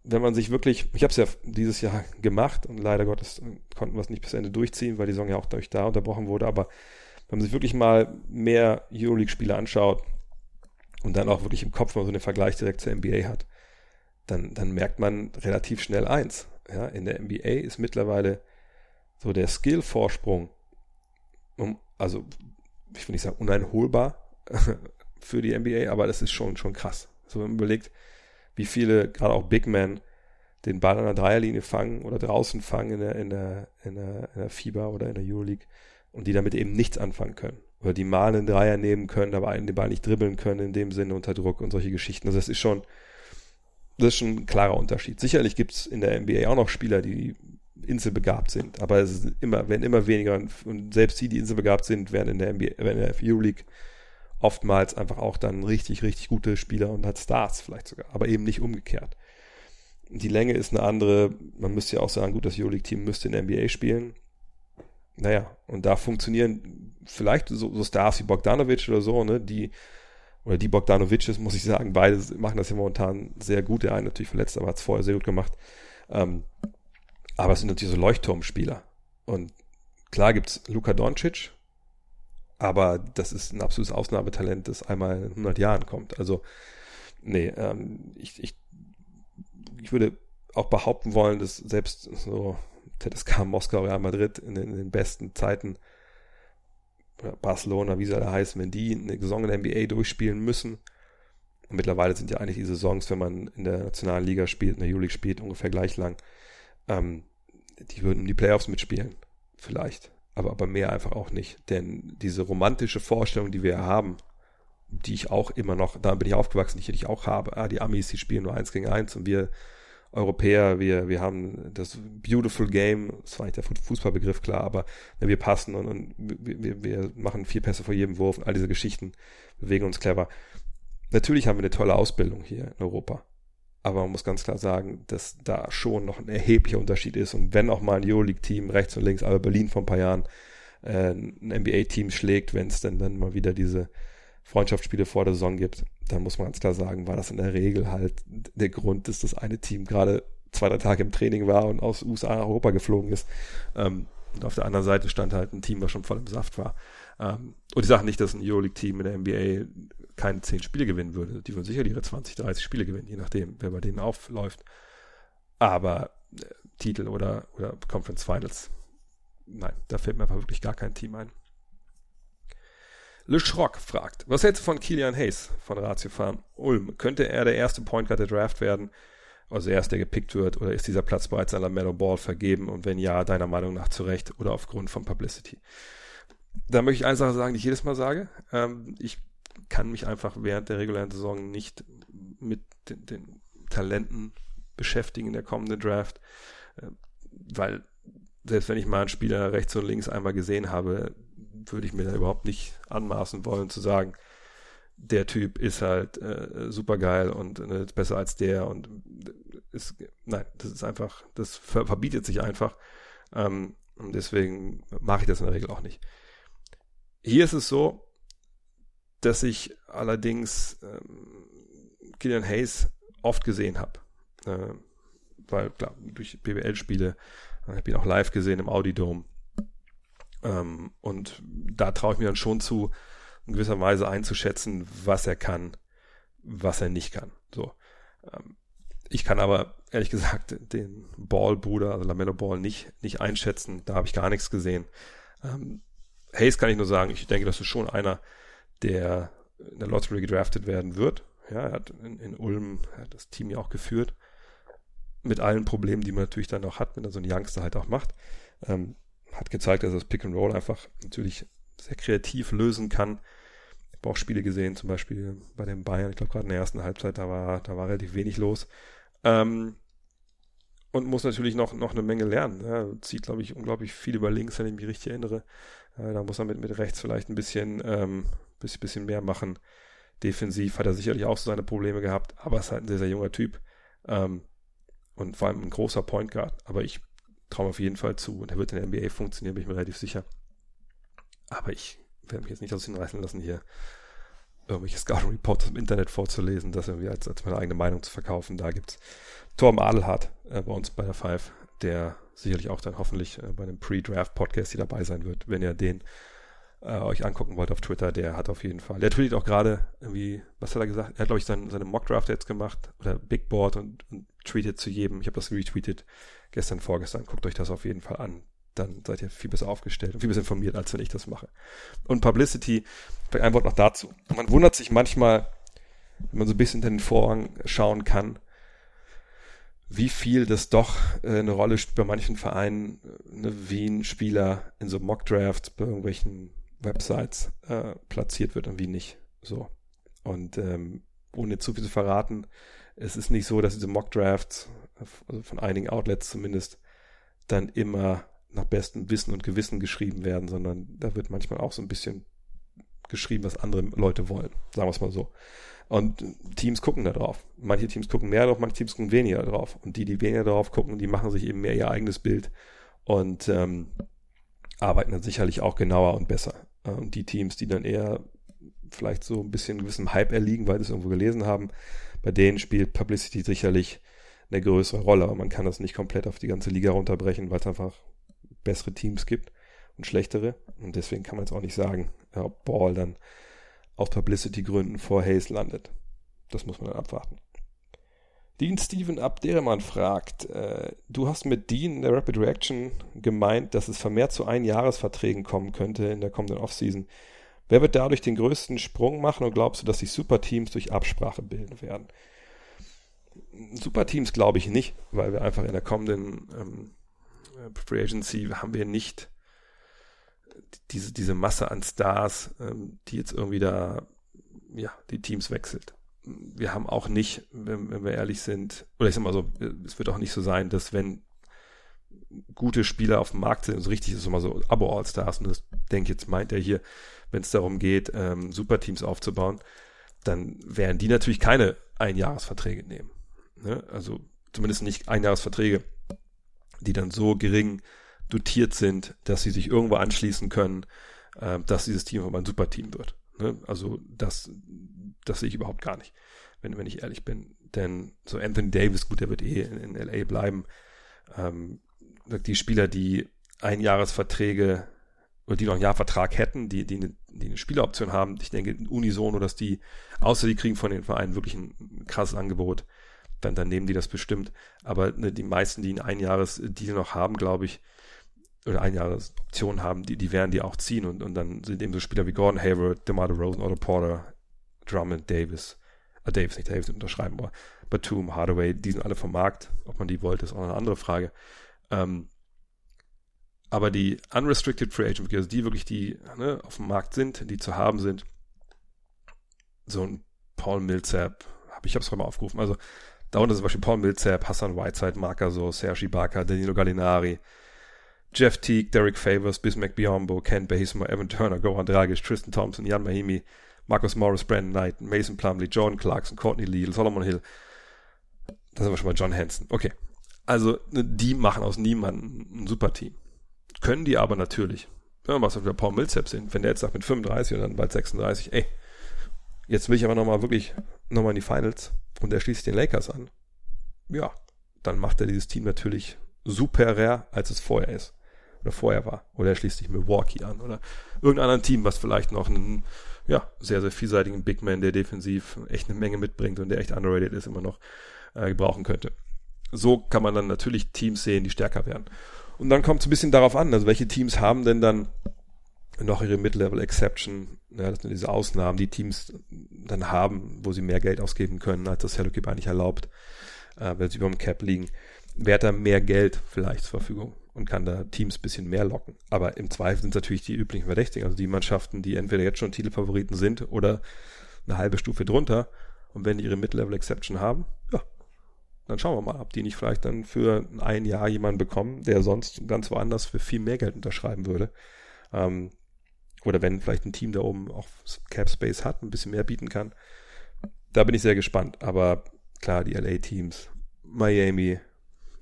wenn man sich wirklich, ich habe es ja dieses Jahr gemacht und leider Gottes konnten wir es nicht bis Ende durchziehen, weil die Saison ja auch durch da unterbrochen wurde, aber wenn man sich wirklich mal mehr Euroleague-Spiele anschaut und dann auch wirklich im Kopf mal so einen Vergleich direkt zur NBA hat, dann, dann merkt man relativ schnell eins. Ja, in der NBA ist mittlerweile so der Skill-Vorsprung, um, also ich will nicht sagen uneinholbar für die NBA, aber das ist schon, schon krass. So wenn man überlegt, wie viele, gerade auch Big Men, den Ball an der Dreierlinie fangen oder draußen fangen in der, in der, in der, in der FIBA oder in der Euroleague und die damit eben nichts anfangen können. Oder die mal einen Dreier nehmen können, aber den Ball nicht dribbeln können in dem Sinne unter Druck und solche Geschichten. Also das ist schon, das ist schon ein klarer Unterschied. Sicherlich gibt es in der NBA auch noch Spieler, die inselbegabt sind. Aber es immer, werden immer weniger und, und selbst die, die inselbegabt sind, werden in der NBA, werden in der Euroleague oftmals einfach auch dann richtig, richtig gute Spieler und hat Stars vielleicht sogar, aber eben nicht umgekehrt. Die Länge ist eine andere. Man müsste ja auch sagen, gut, das Euroleague-Team müsste in NBA spielen. Naja, und da funktionieren vielleicht so, so Stars wie Bogdanovic oder so, ne, die, oder die Bogdanovics, muss ich sagen, beide machen das ja momentan sehr gut. Der eine natürlich verletzt, aber hat es vorher sehr gut gemacht. Ähm, aber es sind natürlich so Leuchtturmspieler. Und klar gibt's Luka Doncic, aber das ist ein absolutes Ausnahmetalent, das einmal in 100 Jahren kommt. Also, nee, ähm, ich, ich, ich würde auch behaupten wollen, dass selbst so TSK Moskau, Real Madrid in den, in den besten Zeiten, Barcelona, wie sie alle heißen, wenn die eine Saison in der NBA durchspielen müssen, und mittlerweile sind ja eigentlich die Saisons, wenn man in der nationalen Liga spielt, in der Euroleague spielt, ungefähr gleich lang, ähm, die würden die Playoffs mitspielen. Vielleicht aber, aber mehr einfach auch nicht. Denn diese romantische Vorstellung, die wir haben, die ich auch immer noch, da bin ich aufgewachsen, die ich auch habe, ah, die Amis, die spielen nur eins gegen eins und wir Europäer, wir, wir haben das Beautiful Game, das war nicht der Fußballbegriff, klar, aber wir passen und, und wir, wir machen vier Pässe vor jedem Wurf und all diese Geschichten, bewegen uns clever. Natürlich haben wir eine tolle Ausbildung hier in Europa. Aber man muss ganz klar sagen, dass da schon noch ein erheblicher Unterschied ist. Und wenn auch mal ein Euroleague-Team rechts und links, aber Berlin vor ein paar Jahren äh, ein NBA-Team schlägt, wenn es dann, dann mal wieder diese Freundschaftsspiele vor der Saison gibt, dann muss man ganz klar sagen, war das in der Regel halt der Grund, dass das eine Team gerade zwei, drei Tage im Training war und aus USA nach Europa geflogen ist. Ähm, und auf der anderen Seite stand halt ein Team, was schon voll im Saft war. Ähm, und ich sage nicht, dass ein Euroleague-Team in der NBA keine zehn Spiele gewinnen würde. Die würden sicher ihre 20, 30 Spiele gewinnen, je nachdem, wer bei denen aufläuft. Aber äh, Titel oder, oder Conference Finals, nein, da fällt mir einfach wirklich gar kein Team ein. Le Schrock fragt, was hältst du von Kilian Hayes von Ratio Farm Ulm? Könnte er der erste Point Guard der Draft werden? Also erst der gepickt wird oder ist dieser Platz bereits an Meadow Ball vergeben und wenn ja, deiner Meinung nach zurecht oder aufgrund von Publicity? Da möchte ich eine Sache sagen, die ich jedes Mal sage. Ähm, ich kann mich einfach während der regulären Saison nicht mit den, den Talenten beschäftigen in der kommenden Draft, äh, weil selbst wenn ich mal einen Spieler rechts und links einmal gesehen habe, würde ich mir da überhaupt nicht anmaßen wollen zu sagen, der Typ ist halt äh, super geil und äh, besser als der und äh, ist nein, das ist einfach, das ver verbietet sich einfach ähm, und deswegen mache ich das in der Regel auch nicht. Hier ist es so, dass ich allerdings ähm, Killian Hayes oft gesehen habe. Äh, weil, klar, durch BWL-Spiele, äh, habe ihn auch live gesehen im Audi Dome. Ähm, und da traue ich mir dann schon zu, in gewisser Weise einzuschätzen, was er kann, was er nicht kann. So. Ähm, ich kann aber ehrlich gesagt den Ball-Bruder, also Lamello Ball, nicht, nicht einschätzen. Da habe ich gar nichts gesehen. Ähm, Hayes kann ich nur sagen, ich denke, das ist schon einer, der in der Lottery gedraftet werden wird. Ja, er hat in, in Ulm hat das Team ja auch geführt. Mit allen Problemen, die man natürlich dann noch hat, wenn er so ein Youngster halt auch macht. Ähm, hat gezeigt, dass er das Pick and Roll einfach natürlich sehr kreativ lösen kann. Ich habe auch Spiele gesehen, zum Beispiel bei den Bayern, ich glaube gerade in der ersten Halbzeit, da war, da war relativ wenig los. Ähm, und muss natürlich noch, noch eine Menge lernen. Ja, zieht, glaube ich, unglaublich viel über links, wenn ich mich richtig erinnere. Äh, da muss er mit, mit rechts vielleicht ein bisschen, ähm, bisschen, bisschen mehr machen. Defensiv hat er sicherlich auch so seine Probleme gehabt, aber ist halt ein sehr, sehr junger Typ. Ähm, und vor allem ein großer Point Guard. Aber ich traue auf jeden Fall zu und er wird in der NBA funktionieren, bin ich mir relativ sicher. Aber ich werde mich jetzt nicht aus hinreißen lassen, hier irgendwelche Scouting Reports im Internet vorzulesen, das irgendwie als, als meine eigene Meinung zu verkaufen. Da gibt's Torben Adelhardt äh, bei uns bei der Five, der sicherlich auch dann hoffentlich äh, bei einem Pre-Draft-Podcast hier dabei sein wird, wenn ihr den äh, euch angucken wollt auf Twitter, der hat auf jeden Fall, der tweetet auch gerade irgendwie, was hat er gesagt? Er hat, glaube ich, sein, seine Mock-Draft jetzt gemacht oder Big Board und, und tweetet zu jedem. Ich habe das retweetet gestern, vorgestern. Guckt euch das auf jeden Fall an. Dann seid ihr viel besser aufgestellt und viel besser informiert, als wenn ich das mache. Und Publicity, vielleicht ein Wort noch dazu. Man wundert sich manchmal, wenn man so ein bisschen hinter den Vorhang schauen kann, wie viel das doch äh, eine Rolle spielt bei manchen Vereinen, äh, ne, wie ein Spieler in so Mock-Drafts bei irgendwelchen Websites äh, platziert wird und wie nicht. So. Und ähm, ohne zu viel zu verraten, es ist nicht so, dass diese Mock-Drafts, also von einigen Outlets zumindest, dann immer nach bestem Wissen und Gewissen geschrieben werden, sondern da wird manchmal auch so ein bisschen geschrieben, was andere Leute wollen. Sagen wir es mal so. Und Teams gucken da drauf. Manche Teams gucken mehr drauf, manche Teams gucken weniger drauf. Und die, die weniger drauf gucken, die machen sich eben mehr ihr eigenes Bild und ähm, arbeiten dann sicherlich auch genauer und besser. Und die Teams, die dann eher vielleicht so ein bisschen gewissem Hype erliegen, weil sie es irgendwo gelesen haben, bei denen spielt Publicity sicherlich eine größere Rolle. Aber man kann das nicht komplett auf die ganze Liga runterbrechen, weil es einfach bessere Teams gibt und schlechtere. Und deswegen kann man jetzt auch nicht sagen, ob Ball dann aus Publicity-Gründen vor Hayes landet. Das muss man dann abwarten. Dean Steven Abderemann fragt, äh, du hast mit Dean in der Rapid Reaction gemeint, dass es vermehrt zu Einjahresverträgen kommen könnte in der kommenden Offseason. Wer wird dadurch den größten Sprung machen und glaubst du, dass sich Superteams durch Absprache bilden werden? Superteams glaube ich nicht, weil wir einfach in der kommenden ähm, Free Agency haben wir nicht diese, diese Masse an Stars, ähm, die jetzt irgendwie da, ja, die Teams wechselt. Wir haben auch nicht, wenn, wenn wir ehrlich sind, oder ich sag mal so, es wird auch nicht so sein, dass wenn gute Spieler auf dem Markt sind, so richtig ist immer so Abo-All-Stars, und das denke ich jetzt meint er hier, wenn es darum geht, ähm, Superteams aufzubauen, dann werden die natürlich keine Einjahresverträge nehmen. Ne? Also zumindest nicht Einjahresverträge, die dann so gering dotiert sind, dass sie sich irgendwo anschließen können, äh, dass dieses Team ein Superteam wird. Ne? Also das, das sehe ich überhaupt gar nicht, wenn, wenn ich ehrlich bin. Denn so Anthony Davis, gut, der wird eh in, in LA bleiben. Ähm, die Spieler, die Einjahresverträge oder die noch einen Jahrvertrag hätten, die, die, eine, die eine Spieleroption haben, ich denke unisono, dass die, außer die kriegen von den Vereinen wirklich ein krasses Angebot, dann, dann nehmen die das bestimmt. Aber ne, die meisten, die einen Einjahres-Deal noch haben, glaube ich, oder Einjahresoptionen haben, die, die werden die auch ziehen und, und dann sind eben so Spieler wie Gordon Hayward, DeMar Rosen, Otto Porter, Drummond, Davis, äh, Davis, nicht Davis unterschreiben, aber Batum, Hardaway, die sind alle vom Markt. Ob man die wollte, ist auch eine andere Frage. Ähm, aber die unrestricted free agent, also die wirklich die ne, auf dem Markt sind, die zu haben sind, so ein Paul Millsap, hab, ich habe es mal aufgerufen, also darunter zum Beispiel Paul Millsap, Hassan Whiteside, Marker so, Sergi Barker, Danilo Gallinari, Jeff Teague, Derek Favors, Bismack Biombo, Ken Bazemore, Evan Turner, Goran Dragic, Tristan Thompson, Jan Mahimi, Marcus Morris, Brandon Knight, Mason Plumley, Jordan Clarkson, Courtney Lee, Solomon Hill. Da sind wir schon mal John Hansen. Okay. Also, ne, die machen aus niemandem ein super Team. Können die aber natürlich. Wenn wir mal so wieder Paul Millsap sind, wenn der jetzt sagt mit 35 und dann bald 36, ey, jetzt will ich aber nochmal wirklich nochmal in die Finals und er schließt den Lakers an. Ja, dann macht er dieses Team natürlich super rare, als es vorher ist oder vorher war. Oder er schließt sich Milwaukee an oder irgendein Team, was vielleicht noch einen ja, sehr, sehr vielseitigen Big Man, der defensiv echt eine Menge mitbringt und der echt underrated ist, immer noch äh, gebrauchen könnte. So kann man dann natürlich Teams sehen, die stärker werden. Und dann kommt es ein bisschen darauf an, also welche Teams haben denn dann noch ihre Mid-Level Exception, ja, das sind diese Ausnahmen, die Teams dann haben, wo sie mehr Geld ausgeben können, als das Salary eigentlich erlaubt, äh, weil sie über dem Cap liegen. Wer hat da mehr Geld vielleicht zur Verfügung? Und kann da Teams bisschen mehr locken. Aber im Zweifel sind es natürlich die üblichen Verdächtigen, also die Mannschaften, die entweder jetzt schon Titelfavoriten sind oder eine halbe Stufe drunter. Und wenn die ihre Mid-Level-Exception haben, ja, dann schauen wir mal, ob die nicht vielleicht dann für ein Jahr jemanden bekommen, der sonst ganz woanders für viel mehr Geld unterschreiben würde. Ähm, oder wenn vielleicht ein Team da oben auch Cap Space hat, ein bisschen mehr bieten kann. Da bin ich sehr gespannt. Aber klar, die LA-Teams, Miami,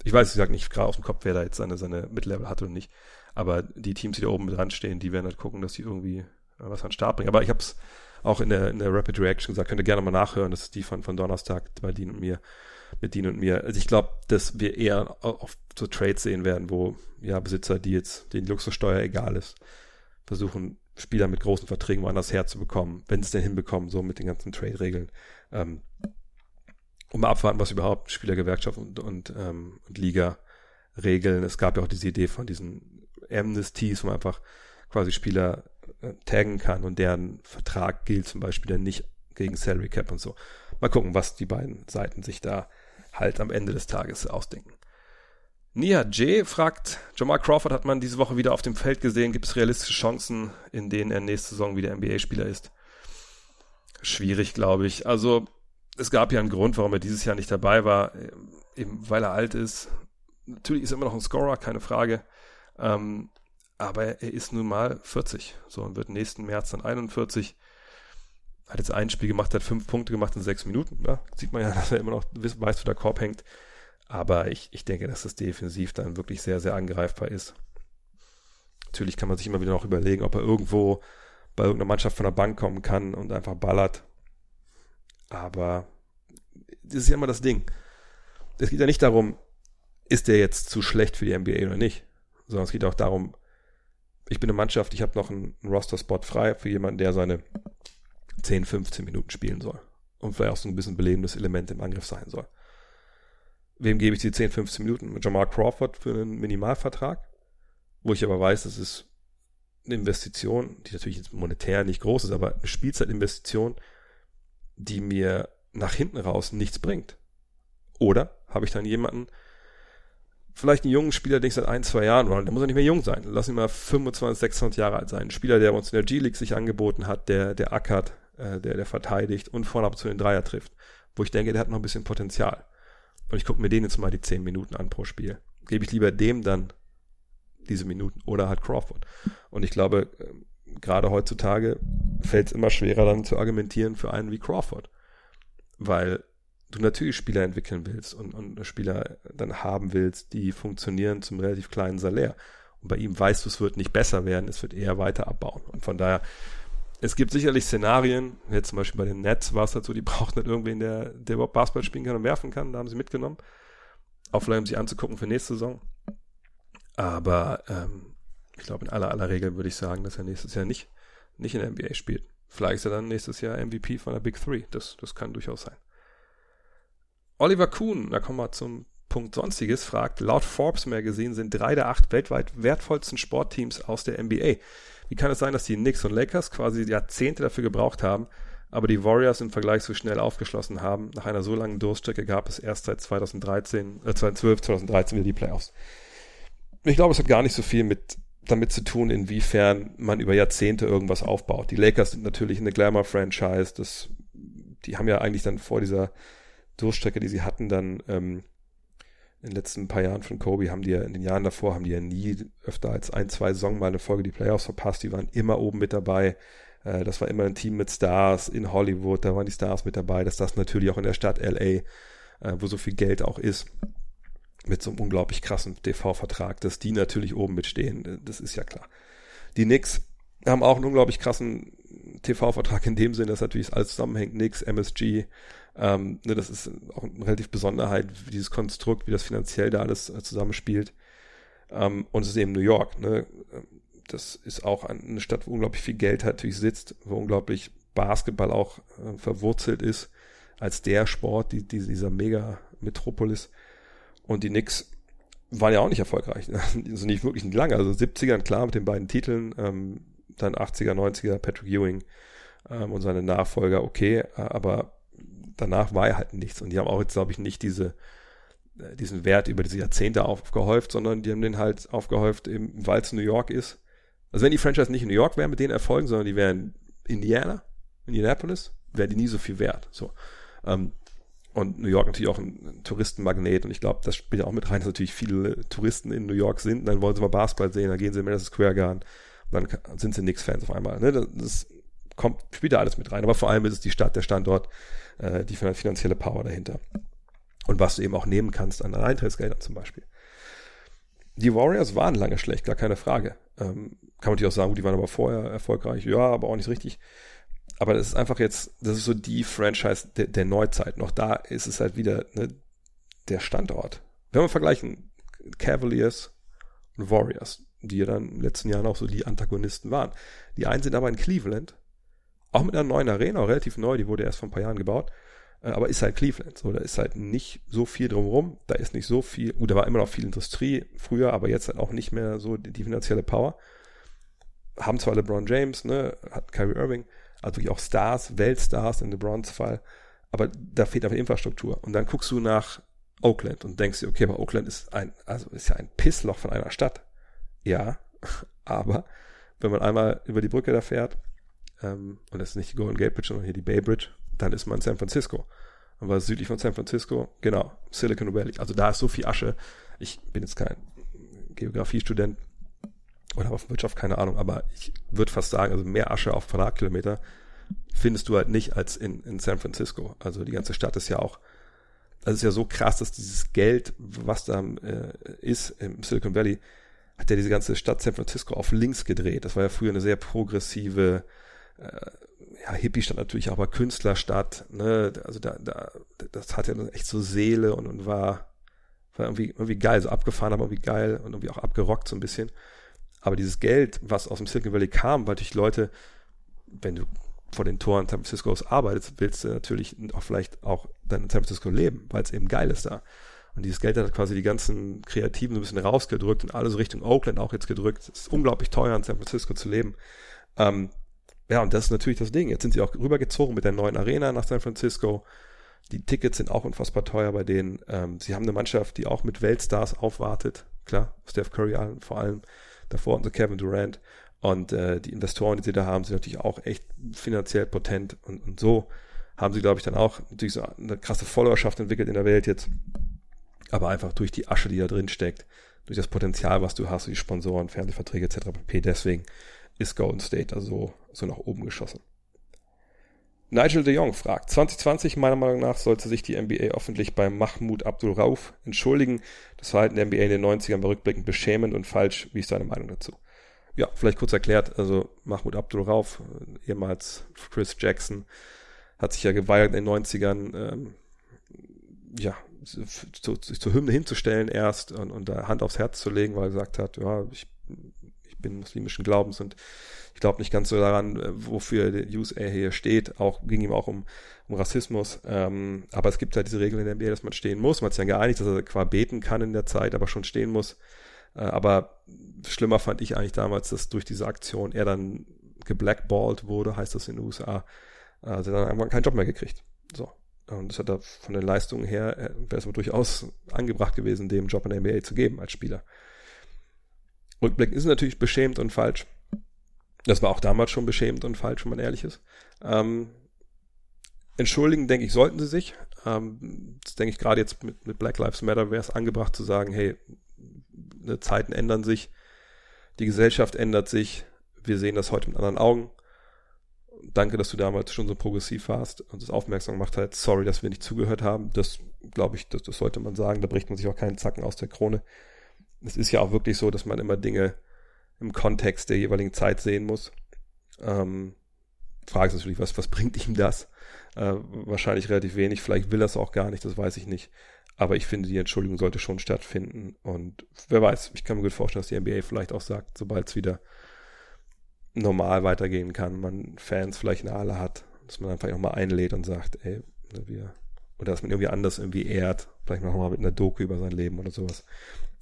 ich weiß, ich sag nicht gerade aus dem Kopf, wer da jetzt seine, seine Mid-Level hat oder nicht. Aber die Teams, die da oben dran stehen, die werden halt gucken, dass sie irgendwie was an den Start bringen. Aber ich habe es auch in der, in der Rapid Reaction gesagt, könnt ihr gerne mal nachhören. Das ist die von, von Donnerstag bei Dean und mir, mit Dean und mir. Also ich glaube, dass wir eher auf so Trades sehen werden, wo ja Besitzer, die jetzt den Luxussteuer egal ist, versuchen Spieler mit großen Verträgen woanders herzubekommen, wenn sie es denn hinbekommen, so mit den ganzen Trade-Regeln. Ähm, und mal abwarten, was überhaupt Spielergewerkschaft und, und, ähm, und Liga regeln. Es gab ja auch diese Idee von diesen Amnesties, wo man einfach quasi Spieler äh, taggen kann und deren Vertrag gilt zum Beispiel dann nicht gegen Salary Cap und so. Mal gucken, was die beiden Seiten sich da halt am Ende des Tages ausdenken. Nia J fragt, Jamal Crawford hat man diese Woche wieder auf dem Feld gesehen. Gibt es realistische Chancen, in denen er nächste Saison wieder NBA-Spieler ist? Schwierig, glaube ich. Also es gab ja einen Grund, warum er dieses Jahr nicht dabei war, eben weil er alt ist, natürlich ist er immer noch ein Scorer, keine Frage. Ähm, aber er ist nun mal 40. So, und wird nächsten März dann 41. Hat jetzt ein Spiel gemacht, hat fünf Punkte gemacht in sechs Minuten. Ja, sieht man ja, dass er immer noch weiß, wo der Korb hängt. Aber ich, ich denke, dass das defensiv dann wirklich sehr, sehr angreifbar ist. Natürlich kann man sich immer wieder noch überlegen, ob er irgendwo bei irgendeiner Mannschaft von der Bank kommen kann und einfach ballert. Aber das ist ja immer das Ding. Es geht ja nicht darum, ist der jetzt zu schlecht für die NBA oder nicht, sondern es geht auch darum, ich bin eine Mannschaft, ich habe noch einen Roster-Spot frei für jemanden, der seine 10, 15 Minuten spielen soll und vielleicht auch so ein bisschen belebendes Element im Angriff sein soll. Wem gebe ich die 10, 15 Minuten? Jamal Crawford für einen Minimalvertrag, wo ich aber weiß, das ist eine Investition, die natürlich monetär nicht groß ist, aber eine Spielzeitinvestition, die mir nach hinten raus nichts bringt. Oder habe ich dann jemanden, vielleicht einen jungen Spieler, den ich seit ein, zwei Jahren, der muss ja nicht mehr jung sein, lass ihn mal 25, 26 Jahre alt sein. Ein Spieler, der uns in der G-League sich angeboten hat, der, der ackert, äh, der, der verteidigt und vorne ab zu den Dreier trifft. Wo ich denke, der hat noch ein bisschen Potenzial. Und ich gucke mir den jetzt mal die 10 Minuten an pro Spiel. Gebe ich lieber dem dann diese Minuten oder halt Crawford. Und ich glaube, äh, gerade heutzutage fällt es immer schwerer dann zu argumentieren für einen wie Crawford. Weil du natürlich Spieler entwickeln willst und, und Spieler dann haben willst, die funktionieren zum relativ kleinen Salär. Und bei ihm weißt du, es wird nicht besser werden, es wird eher weiter abbauen. Und von daher, es gibt sicherlich Szenarien, jetzt zum Beispiel bei den Nets war es dazu, die brauchten nicht irgendwen, der, der überhaupt Basketball spielen kann und werfen kann, da haben sie mitgenommen. Auch vielleicht, um sich anzugucken für nächste Saison. Aber ähm, ich glaube, in aller aller Regel würde ich sagen, dass er nächstes Jahr nicht, nicht in der NBA spielt. Vielleicht ist er dann nächstes Jahr MVP von der Big Three. Das, das kann durchaus sein. Oliver Kuhn, da kommen wir zum Punkt Sonstiges, fragt, laut Forbes Magazine sind drei der acht weltweit wertvollsten Sportteams aus der NBA. Wie kann es sein, dass die Knicks und Lakers quasi Jahrzehnte dafür gebraucht haben, aber die Warriors im Vergleich so schnell aufgeschlossen haben? Nach einer so langen Durststrecke gab es erst seit 2013, äh, 2012, 2013 wieder die Playoffs. Ich glaube, es hat gar nicht so viel mit damit zu tun, inwiefern man über Jahrzehnte irgendwas aufbaut. Die Lakers sind natürlich eine Glamour-Franchise. Das, die haben ja eigentlich dann vor dieser Durchstrecke, die sie hatten, dann ähm, in den letzten paar Jahren von Kobe, haben die ja in den Jahren davor, haben die ja nie öfter als ein, zwei Saison mal eine Folge die Playoffs verpasst. Die waren immer oben mit dabei. Äh, das war immer ein Team mit Stars in Hollywood, da waren die Stars mit dabei. Das das natürlich auch in der Stadt LA, äh, wo so viel Geld auch ist mit so einem unglaublich krassen TV-Vertrag, dass die natürlich oben mitstehen. Das ist ja klar. Die Knicks haben auch einen unglaublich krassen TV-Vertrag in dem Sinne, dass natürlich alles zusammenhängt. Knicks, MSG, ähm, ne, das ist auch eine relativ Besonderheit, dieses Konstrukt, wie das finanziell da alles äh, zusammenspielt. Ähm, und es ist eben New York. Ne? Das ist auch eine Stadt, wo unglaublich viel Geld natürlich sitzt, wo unglaublich Basketball auch äh, verwurzelt ist als der Sport, die, die, dieser Mega-Metropolis. Und die Knicks waren ja auch nicht erfolgreich. Also nicht wirklich lange. Also 70ern klar mit den beiden Titeln, ähm, dann 80er, 90er Patrick Ewing ähm, und seine Nachfolger okay, aber danach war er halt nichts. Und die haben auch jetzt, glaube ich, nicht diese, äh, diesen Wert über diese Jahrzehnte aufgehäuft, sondern die haben den halt aufgehäuft, weil es New York ist. Also wenn die Franchise nicht in New York wäre mit den Erfolgen, sondern die wären Indiana, Indianapolis, wäre die nie so viel wert. So. Ähm, und New York natürlich auch ein, Touristenmagnet und ich glaube, das spielt auch mit rein, dass natürlich viele Touristen in New York sind. Dann wollen sie mal Basketball sehen, dann gehen sie in Madison Square Garden, dann sind sie Knicks-Fans auf einmal. Ne? Das, das kommt, spielt da alles mit rein. Aber vor allem ist es die Stadt, der Standort, äh, die finanzielle Power dahinter. Und was du eben auch nehmen kannst an Eintrittsgeldern zum Beispiel. Die Warriors waren lange schlecht, gar keine Frage. Ähm, kann man natürlich auch sagen, die waren aber vorher erfolgreich. Ja, aber auch nicht richtig aber das ist einfach jetzt, das ist so die Franchise der, der Neuzeit. Noch da ist es halt wieder ne, der Standort. Wenn wir vergleichen Cavaliers und Warriors, die ja dann in den letzten Jahren auch so die Antagonisten waren. Die einen sind aber in Cleveland, auch mit einer neuen Arena, relativ neu, die wurde erst vor ein paar Jahren gebaut, äh, aber ist halt Cleveland. So, da ist halt nicht so viel drumherum, da ist nicht so viel, gut, da war immer noch viel Industrie früher, aber jetzt halt auch nicht mehr so die, die finanzielle Power. Haben zwar LeBron James, ne, hat Kyrie Irving, also wirklich auch Stars, Weltstars in LeBrons Fall, aber da fehlt einfach Infrastruktur. Und dann guckst du nach Oakland und denkst dir, okay, aber Oakland ist ein, also ist ja ein Pissloch von einer Stadt. Ja, aber wenn man einmal über die Brücke da fährt, ähm, und das ist nicht die Golden Gate Bridge, sondern hier die Bay Bridge, dann ist man in San Francisco. Und was südlich von San Francisco, genau, Silicon Valley. Also da ist so viel Asche. Ich bin jetzt kein Geografiestudent oder auf Wirtschaft, keine Ahnung, aber ich würde fast sagen, also mehr Asche auf Quadratkilometer findest du halt nicht als in, in San Francisco. Also die ganze Stadt ist ja auch, das ist ja so krass, dass dieses Geld, was da äh, ist im Silicon Valley, hat ja diese ganze Stadt San Francisco auf links gedreht. Das war ja früher eine sehr progressive, äh, ja, Hippie-Stadt natürlich, aber Künstlerstadt, ne, also da, da, das hat ja echt so Seele und, und war, war irgendwie, irgendwie geil, so abgefahren, aber irgendwie geil und irgendwie auch abgerockt so ein bisschen. Aber dieses Geld, was aus dem Silicon Valley kam, weil durch Leute, wenn du vor den Toren San Francisco arbeitest, willst du natürlich auch vielleicht auch dann in San Francisco leben, weil es eben geil ist da. Und dieses Geld hat quasi die ganzen Kreativen so ein bisschen rausgedrückt und alles Richtung Oakland auch jetzt gedrückt. Es ist unglaublich teuer, in San Francisco zu leben. Ähm, ja, und das ist natürlich das Ding. Jetzt sind sie auch rübergezogen mit der neuen Arena nach San Francisco. Die Tickets sind auch unfassbar teuer bei denen. Ähm, sie haben eine Mannschaft, die auch mit Weltstars aufwartet. Klar, Steph Curry vor allem davor so Kevin Durant. Und äh, die Investoren, die sie da haben, sind natürlich auch echt finanziell potent. Und, und so haben sie, glaube ich, dann auch natürlich so eine krasse Followerschaft entwickelt in der Welt jetzt. Aber einfach durch die Asche, die da drin steckt, durch das Potenzial, was du hast, die Sponsoren, Fernsehverträge etc. pp. Deswegen ist Golden State also so nach oben geschossen. Nigel de Jong fragt, 2020 meiner Meinung nach sollte sich die NBA öffentlich bei Mahmoud Abdul Rauf entschuldigen. Das Verhalten der NBA in den 90ern war rückblickend beschämend und falsch. Wie ist deine Meinung dazu? Ja, vielleicht kurz erklärt, also Mahmoud Abdul Rauf, ehemals Chris Jackson, hat sich ja geweigert in den 90ern, ähm, ja, sich zur Hymne hinzustellen erst und, und da Hand aufs Herz zu legen, weil er gesagt hat, ja, ich, ich bin muslimischen Glaubens und ich glaube nicht ganz so daran, äh, wofür USA hier steht. Auch ging ihm auch um, um Rassismus. Ähm, aber es gibt halt diese Regel in der NBA, dass man stehen muss. Man hat sich ja geeinigt, dass er qua beten kann in der Zeit, aber schon stehen muss. Äh, aber schlimmer fand ich eigentlich damals, dass durch diese Aktion er dann geblackballt wurde, heißt das in den USA. Also dann irgendwann keinen Job mehr gekriegt. So. Und das hat er von den Leistungen her, äh, wäre es aber durchaus angebracht gewesen, dem Job in der NBA zu geben als Spieler. Rückblick ist natürlich beschämt und falsch. Das war auch damals schon beschämend und falsch, wenn man ehrlich ist. Ähm, entschuldigen, denke ich, sollten sie sich. Ähm, das denke ich gerade jetzt mit, mit Black Lives Matter wäre es angebracht zu sagen, hey, ne, Zeiten ändern sich, die Gesellschaft ändert sich, wir sehen das heute mit anderen Augen. Danke, dass du damals schon so progressiv warst und das aufmerksam gemacht hast. Sorry, dass wir nicht zugehört haben. Das glaube ich, das, das sollte man sagen. Da bricht man sich auch keinen Zacken aus der Krone. Es ist ja auch wirklich so, dass man immer Dinge im Kontext der jeweiligen Zeit sehen muss. Ähm, Frage ist natürlich, was, was bringt ihm das? Äh, wahrscheinlich relativ wenig, vielleicht will er es auch gar nicht, das weiß ich nicht. Aber ich finde, die Entschuldigung sollte schon stattfinden. Und wer weiß, ich kann mir gut vorstellen, dass die NBA vielleicht auch sagt, sobald es wieder normal weitergehen kann, man Fans vielleicht in der Halle hat, dass man einfach nochmal einlädt und sagt, ey, wir, oder dass man irgendwie anders irgendwie ehrt, vielleicht nochmal mit einer Doku über sein Leben oder sowas.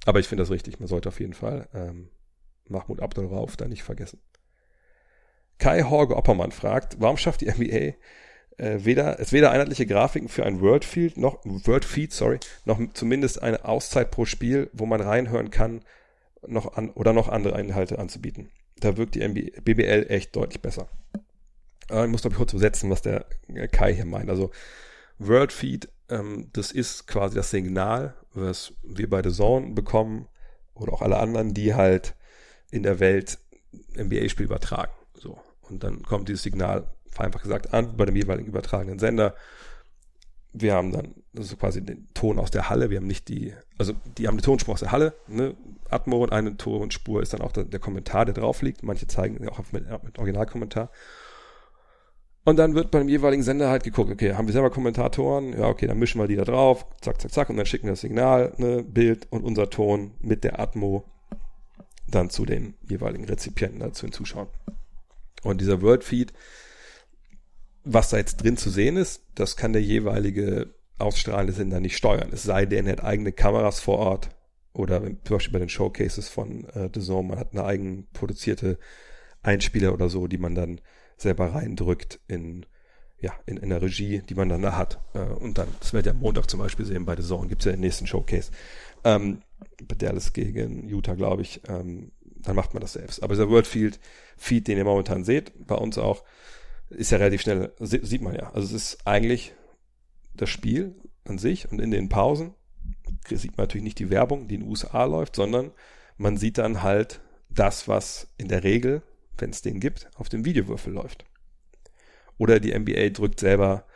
Aber ich finde das richtig, man sollte auf jeden Fall ähm, Mahmoud Abdul Rauf da nicht vergessen. Kai Horge Oppermann fragt, warum schafft die NBA äh, weder, es weder einheitliche Grafiken für ein Wordfield noch, Wordfeed, sorry, noch zumindest eine Auszeit pro Spiel, wo man reinhören kann, noch an, oder noch andere Inhalte anzubieten. Da wirkt die NBA, BBL echt deutlich besser. Äh, ich muss glaube ich kurz übersetzen, was der Kai hier meint. Also Wordfeed, ähm, das ist quasi das Signal, was wir bei The Zone bekommen oder auch alle anderen, die halt in der Welt NBA-Spiel übertragen. So. Und dann kommt dieses Signal, einfach gesagt, an bei dem jeweiligen übertragenen Sender. Wir haben dann also quasi den Ton aus der Halle. Wir haben nicht die, also die haben die Tonspur aus der Halle, ne? Atmo und eine Tonspur ist dann auch der, der Kommentar, der drauf liegt. Manche zeigen auch mit, mit Originalkommentar. Und dann wird beim jeweiligen Sender halt geguckt, okay, haben wir selber Kommentatoren? Ja, okay, dann mischen wir die da drauf, zack, zack, zack, und dann schicken wir das Signal, ne, Bild und unser Ton mit der Atmo dann zu den jeweiligen Rezipienten, zu den Zuschauern. Und dieser Wordfeed, was da jetzt drin zu sehen ist, das kann der jeweilige ausstrahlende Sender nicht steuern. Es sei denn, er hat eigene Kameras vor Ort oder zum Beispiel bei den Showcases von äh, The Zone, man hat eine eigen produzierte Einspieler oder so, die man dann selber reindrückt in ja, in, in der Regie, die man dann da hat. Äh, und dann, das werdet ihr am Montag zum Beispiel sehen, bei The Zone gibt's ja den nächsten Showcase. Ähm, bei Dallas gegen Utah, glaube ich, ähm, dann macht man das selbst. Aber dieser World Feed, den ihr momentan seht, bei uns auch, ist ja relativ schnell, sieht man ja. Also es ist eigentlich das Spiel an sich und in den Pausen sieht man natürlich nicht die Werbung, die in den USA läuft, sondern man sieht dann halt das, was in der Regel, wenn es den gibt, auf dem Videowürfel läuft. Oder die NBA drückt selber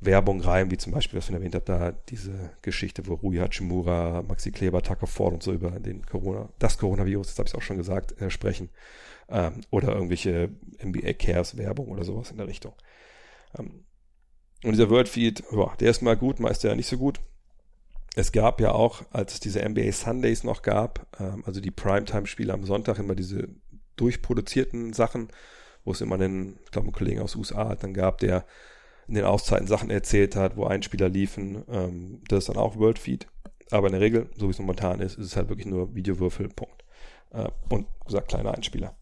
Werbung rein, wie zum Beispiel, was ich erwähnt habe, da diese Geschichte, wo Rui Hachimura, Maxi Kleber, Tucker Ford und so über den Corona, das Coronavirus, das habe ich auch schon gesagt, äh, sprechen. Ähm, oder irgendwelche NBA Cares Werbung oder sowas in der Richtung. Ähm, und dieser Wordfeed, boah, der ist mal gut, meist ja nicht so gut. Es gab ja auch, als es diese NBA Sundays noch gab, ähm, also die Primetime-Spiele am Sonntag, immer diese durchproduzierten Sachen, wo es immer einen, ich glaube, einen Kollegen aus den USA dann gab, der in den Auszeiten Sachen erzählt hat, wo Einspieler liefen. Ähm, das ist dann auch Worldfeed. Aber in der Regel, so wie es momentan ist, ist es halt wirklich nur Videowürfel, Punkt. Äh, und, gesagt, kleine Einspieler.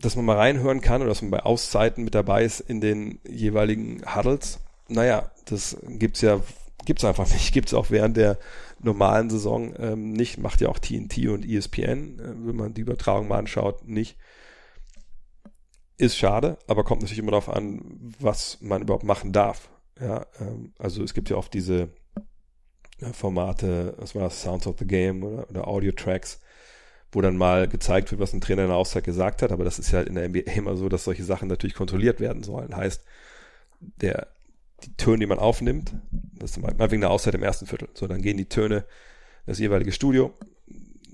Dass man mal reinhören kann oder dass man bei Auszeiten mit dabei ist in den jeweiligen Huddles, naja, das gibt's ja, gibt's einfach nicht. Gibt's auch während der normalen Saison ähm, nicht. Macht ja auch TNT und ESPN, äh, wenn man die Übertragung mal anschaut, nicht. Ist schade, aber kommt natürlich immer darauf an, was man überhaupt machen darf. Ja, ähm, also es gibt ja oft diese ja, Formate, was war das, Sounds of the Game oder, oder Audio-Tracks, wo dann mal gezeigt wird, was ein Trainer in der Auszeit gesagt hat, aber das ist ja halt in der NBA immer so, dass solche Sachen natürlich kontrolliert werden sollen. Heißt, der, die Töne, die man aufnimmt, das ist mal wegen der Auszeit im ersten Viertel. So, dann gehen die Töne in das jeweilige Studio,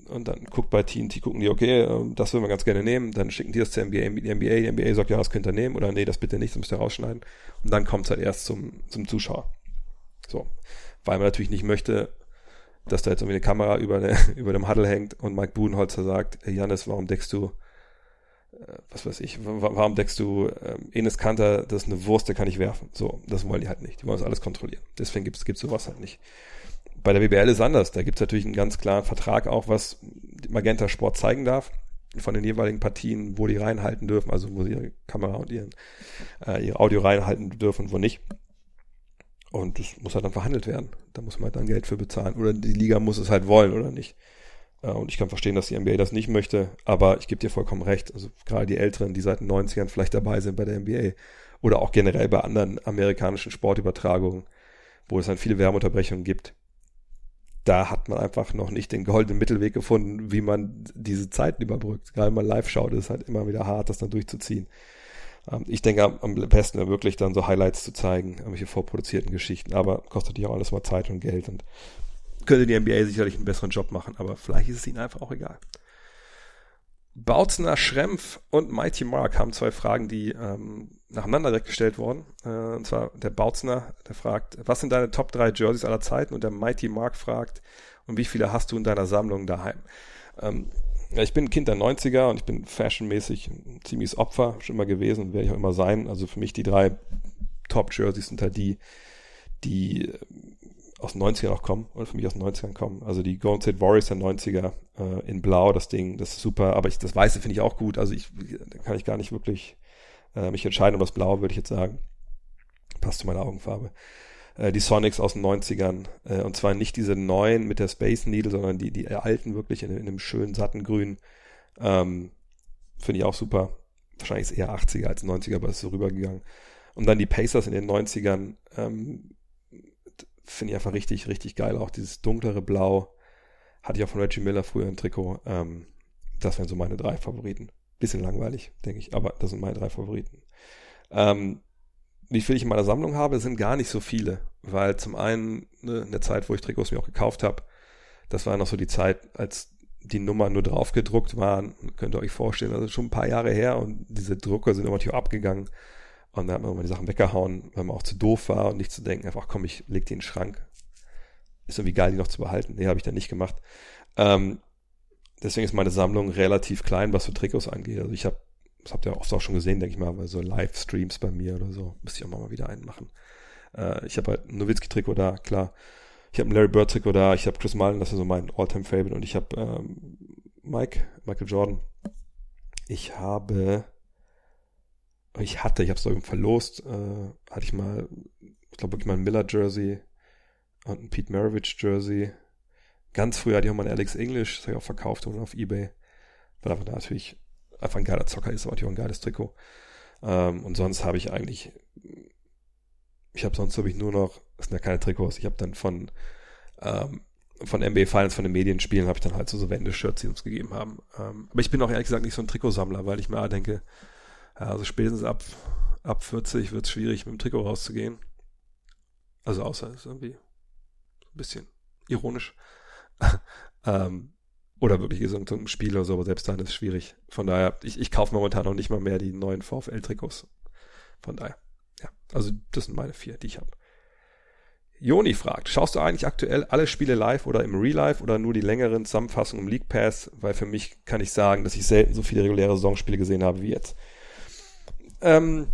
und dann guckt bei TNT, gucken die, okay, ähm, das würden wir ganz gerne nehmen, dann schicken die das zur NBA, die NBA, die NBA sagt, ja, das könnt ihr nehmen, oder nee, das bitte nicht, das müsst ihr rausschneiden. Und dann kommt es halt erst zum, zum Zuschauer. So. Weil man natürlich nicht möchte, dass da jetzt irgendwie eine Kamera über, eine, über dem Huddle hängt und Mike Budenholzer sagt, Janis, warum deckst du, äh, was weiß ich, warum deckst du äh, Enes Kanter, das ist eine Wurst, der kann ich werfen. So, das wollen die halt nicht. Die wollen das alles kontrollieren. Deswegen gibt es sowas halt nicht. Bei der BBL ist anders. Da gibt es natürlich einen ganz klaren Vertrag auch, was Magenta Sport zeigen darf von den jeweiligen Partien, wo die reinhalten dürfen, also wo sie ihre Kamera und ihren, äh, ihr Audio reinhalten dürfen und wo nicht. Und das muss halt dann verhandelt werden. Da muss man halt dann Geld für bezahlen. Oder die Liga muss es halt wollen oder nicht. Äh, und ich kann verstehen, dass die NBA das nicht möchte, aber ich gebe dir vollkommen recht. Also gerade die Älteren, die seit den 90ern vielleicht dabei sind bei der NBA oder auch generell bei anderen amerikanischen Sportübertragungen, wo es dann viele Werbeunterbrechungen gibt, da hat man einfach noch nicht den goldenen Mittelweg gefunden, wie man diese Zeiten überbrückt. Gerade wenn man live schaut, ist es halt immer wieder hart, das dann durchzuziehen. Ähm, ich denke, am besten wäre wirklich dann so Highlights zu zeigen, irgendwelche vorproduzierten Geschichten, aber kostet ja auch alles mal Zeit und Geld und könnte die NBA sicherlich einen besseren Job machen, aber vielleicht ist es ihnen einfach auch egal. Bautzner Schrempf und Mighty Mark haben zwei Fragen, die ähm, nacheinander direkt gestellt wurden. Äh, und zwar der Bautzner, der fragt, was sind deine Top 3 Jerseys aller Zeiten? Und der Mighty Mark fragt, und wie viele hast du in deiner Sammlung daheim? Ähm, ja, ich bin ein Kind der 90er und ich bin fashionmäßig ein ziemliches Opfer schon immer gewesen und werde ich auch immer sein. Also für mich die drei Top Jerseys sind halt die, die aus den 90ern auch kommen oder für mich aus den 90ern kommen. Also die Golden State Warriors der 90er äh, in Blau, das Ding, das ist super, aber ich, das Weiße finde ich auch gut. Also ich kann ich gar nicht wirklich äh, mich entscheiden um das Blau, würde ich jetzt sagen. Passt zu meiner Augenfarbe. Äh, die Sonics aus den 90ern. Äh, und zwar nicht diese neuen mit der Space Needle, sondern die, die alten wirklich in, in einem schönen, satten Grün. Ähm, finde ich auch super. Wahrscheinlich ist es eher 80er als 90er, aber ist so rübergegangen. Und dann die Pacers in den 90ern. Ähm, finde ich einfach richtig, richtig geil. Auch dieses dunklere Blau hatte ich auch von Reggie Miller früher im Trikot. Ähm, das wären so meine drei Favoriten. Bisschen langweilig, denke ich, aber das sind meine drei Favoriten. Ähm, wie viel ich in meiner Sammlung habe, sind gar nicht so viele, weil zum einen ne, in der Zeit, wo ich Trikots mir auch gekauft habe, das war noch so die Zeit, als die Nummern nur drauf gedruckt waren. Könnt ihr euch vorstellen, das ist schon ein paar Jahre her und diese Drucker sind immer natürlich abgegangen. Und dann hat man immer die Sachen weggehauen, weil man auch zu doof war und nicht zu denken, einfach komm, ich leg die in den Schrank. Ist irgendwie geil, die noch zu behalten. Nee, habe ich dann nicht gemacht. Ähm, deswegen ist meine Sammlung relativ klein, was so Trikots angeht. Also ich habe, das habt ihr oft auch schon gesehen, denke ich mal, bei so Livestreams bei mir oder so. Müsste ich auch mal wieder einen machen. Äh, ich habe halt ein Nowitzki-Trikot da, klar. Ich habe ein Larry Bird-Trikot da. Ich habe Chris Mullen, das ist so mein All-Time-Favorite. Und ich habe ähm, Mike, Michael Jordan. Ich habe ich hatte, ich habe es irgendwie verlost, äh, hatte ich mal, ich glaube wirklich mal ein Miller-Jersey und ein Pete Maravich-Jersey. Ganz früh hatte ich auch mal ein Alex English, das habe ich auch verkauft und auf Ebay, weil einfach da natürlich einfach ein geiler Zocker ist, aber natürlich auch ein geiles Trikot. Ähm, und sonst habe ich eigentlich, ich habe sonst habe ich nur noch, das sind ja keine Trikots, ich habe dann von ähm, von NBA Finals, von den Medienspielen habe ich dann halt so, so Wendeshirts, die uns gegeben haben. Ähm, aber ich bin auch ehrlich gesagt nicht so ein Trikotsammler, weil ich mir denke, also spätestens ab, ab 40 wird es schwierig, mit dem Trikot rauszugehen. Also außer es ist irgendwie ein bisschen ironisch. ähm, oder wirklich so ein Spiel oder so, aber selbst dann ist es schwierig. Von daher, ich, ich kaufe momentan noch nicht mal mehr die neuen VfL-Trikots. Von daher, ja. Also das sind meine vier, die ich habe. Joni fragt, schaust du eigentlich aktuell alle Spiele live oder im Real Life oder nur die längeren Zusammenfassungen im League Pass? Weil für mich kann ich sagen, dass ich selten so viele reguläre Saisonspiele gesehen habe wie jetzt. Ähm,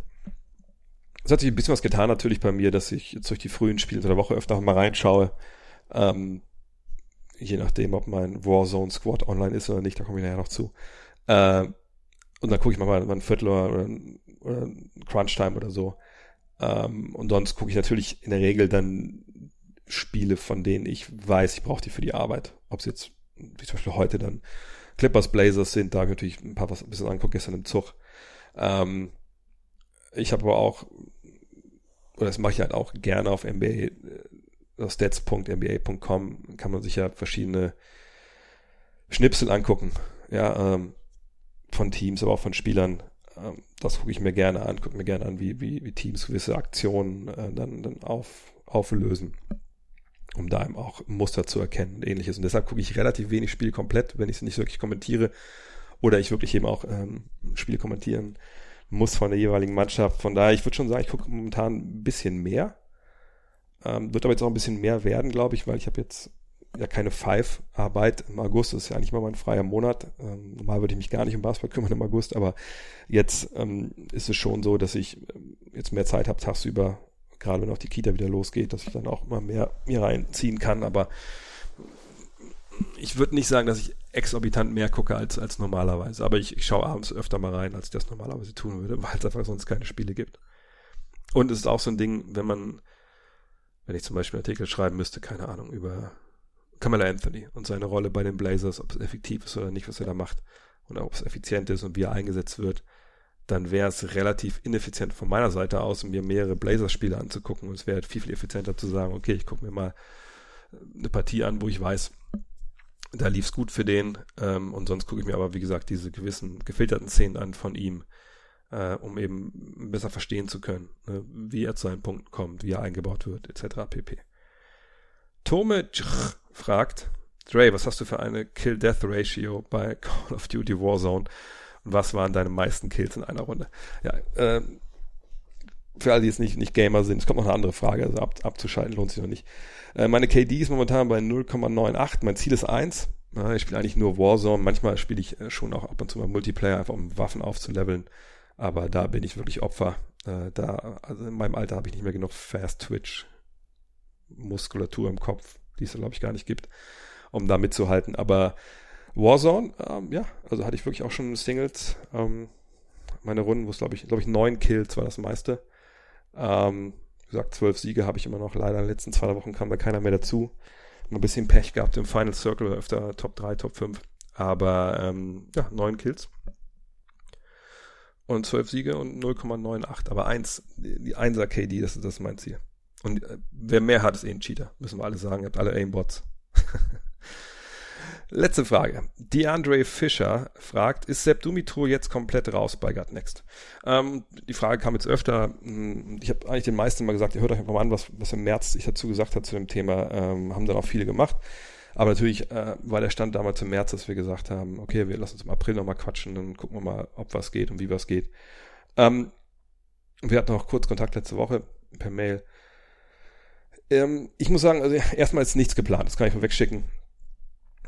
es hat sich ein bisschen was getan natürlich bei mir, dass ich jetzt durch die frühen Spiele der Woche öfter mal reinschaue. Ähm, je nachdem, ob mein Warzone Squad online ist oder nicht, da komme ich nachher noch zu. Äh, und dann gucke ich mal, mal ein Viertel oder, oder Crunch Time oder so. Ähm, und sonst gucke ich natürlich in der Regel dann Spiele, von denen ich weiß, ich brauche die für die Arbeit. Ob es jetzt, wie zum Beispiel heute dann Clippers Blazers sind, da natürlich ein paar was ein bisschen angucken, gestern im Zug. Ähm, ich habe aber auch, oder das mache ich halt auch gerne auf NBA, äh, auf stats.nba.com kann man sich ja verschiedene Schnipsel angucken, ja, ähm, von Teams, aber auch von Spielern. Ähm, das gucke ich mir gerne an, gucke mir gerne an, wie, wie, wie Teams gewisse Aktionen äh, dann, dann auf, auflösen, um da eben auch Muster zu erkennen und ähnliches. Und deshalb gucke ich relativ wenig Spiel komplett, wenn ich es nicht wirklich kommentiere oder ich wirklich eben auch ähm, Spiele kommentieren muss von der jeweiligen Mannschaft. Von daher, ich würde schon sagen, ich gucke momentan ein bisschen mehr. Ähm, wird aber jetzt auch ein bisschen mehr werden, glaube ich, weil ich habe jetzt ja keine Five-Arbeit im August. Das ist ja eigentlich mal mein freier Monat. Ähm, normal würde ich mich gar nicht um Basketball kümmern im August, aber jetzt ähm, ist es schon so, dass ich ähm, jetzt mehr Zeit habe tagsüber, gerade wenn auch die Kita wieder losgeht, dass ich dann auch immer mehr mir reinziehen kann. Aber ich würde nicht sagen, dass ich exorbitant mehr gucke als, als normalerweise. Aber ich, ich schaue abends öfter mal rein, als ich das normalerweise tun würde, weil es einfach sonst keine Spiele gibt. Und es ist auch so ein Ding, wenn man, wenn ich zum Beispiel einen Artikel schreiben müsste, keine Ahnung, über Kamala Anthony und seine Rolle bei den Blazers, ob es effektiv ist oder nicht, was er da macht, und ob es effizient ist und wie er eingesetzt wird, dann wäre es relativ ineffizient von meiner Seite aus, mir mehrere Blazers-Spiele anzugucken. Und es wäre viel, viel effizienter zu sagen, okay, ich gucke mir mal eine Partie an, wo ich weiß, da lief es gut für den. Ähm, und sonst gucke ich mir aber, wie gesagt, diese gewissen gefilterten Szenen an von ihm, äh, um eben besser verstehen zu können, ne, wie er zu seinen Punkten kommt, wie er eingebaut wird, etc. pp. Tome fragt, Dre, was hast du für eine Kill-Death-Ratio bei Call of Duty Warzone? Und was waren deine meisten Kills in einer Runde? Ja, äh, für alle, die jetzt nicht, nicht Gamer sind, es kommt noch eine andere Frage, also ab, abzuschalten lohnt sich noch nicht. Äh, meine KD ist momentan bei 0,98. Mein Ziel ist 1. ich spiele eigentlich nur Warzone. Manchmal spiele ich äh, schon auch ab und zu mal Multiplayer, einfach um Waffen aufzuleveln. Aber da bin ich wirklich Opfer. Äh, da, also in meinem Alter habe ich nicht mehr genug Fast Twitch Muskulatur im Kopf, die es glaube ich gar nicht gibt, um da mitzuhalten. Aber Warzone, ähm, ja, also hatte ich wirklich auch schon Singles. Ähm, meine Runden, wo es glaube ich, glaube ich neun Kills war das meiste. Ähm, gesagt, zwölf Siege habe ich immer noch. Leider in den letzten zwei Wochen kam da keiner mehr dazu. Ein bisschen Pech gehabt im Final Circle, öfter Top 3, Top 5. Aber ähm, ja, neun Kills. Und zwölf Siege und 0,98. Aber eins, die 1er KD, das ist, das ist mein Ziel. Und äh, wer mehr hat, ist eh ein Cheater. Müssen wir alle sagen. Ihr habt alle Aimbots. Letzte Frage. DeAndre Fischer fragt, ist Sepp Dumitro jetzt komplett raus bei Gut Next? Ähm, die Frage kam jetzt öfter. Hm, ich habe eigentlich den meisten mal gesagt, ihr hört euch einfach mal an, was, was im März ich dazu gesagt habe zu dem Thema. Ähm, haben dann auch viele gemacht. Aber natürlich äh, war der Stand damals im März, dass wir gesagt haben, okay, wir lassen uns im April nochmal quatschen, dann gucken wir mal, ob was geht und wie was geht. Ähm, wir hatten auch kurz Kontakt letzte Woche per Mail. Ähm, ich muss sagen, also erstmal ist nichts geplant, das kann ich vorwegschicken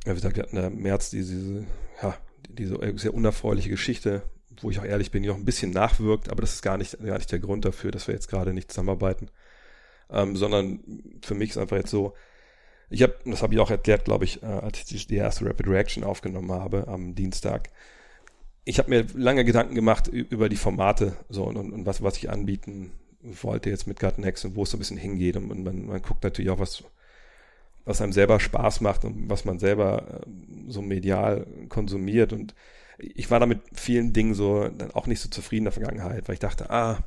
ja, wie gesagt, wir hatten im März diese, diese, ja, diese sehr unerfreuliche Geschichte, wo ich auch ehrlich bin, die noch ein bisschen nachwirkt, aber das ist gar nicht, gar nicht der Grund dafür, dass wir jetzt gerade nicht zusammenarbeiten. Ähm, sondern für mich ist einfach jetzt so, ich habe, das habe ich auch erklärt, glaube ich, äh, als ich die erste Rapid Reaction aufgenommen habe am Dienstag. Ich habe mir lange Gedanken gemacht über die Formate so und, und was, was ich anbieten wollte jetzt mit Gut Next und wo es so ein bisschen hingeht. Und man, man guckt natürlich auch, was, was einem selber Spaß macht und was man selber äh, so medial konsumiert. Und ich war da mit vielen Dingen so dann auch nicht so zufrieden in der Vergangenheit, weil ich dachte, ah,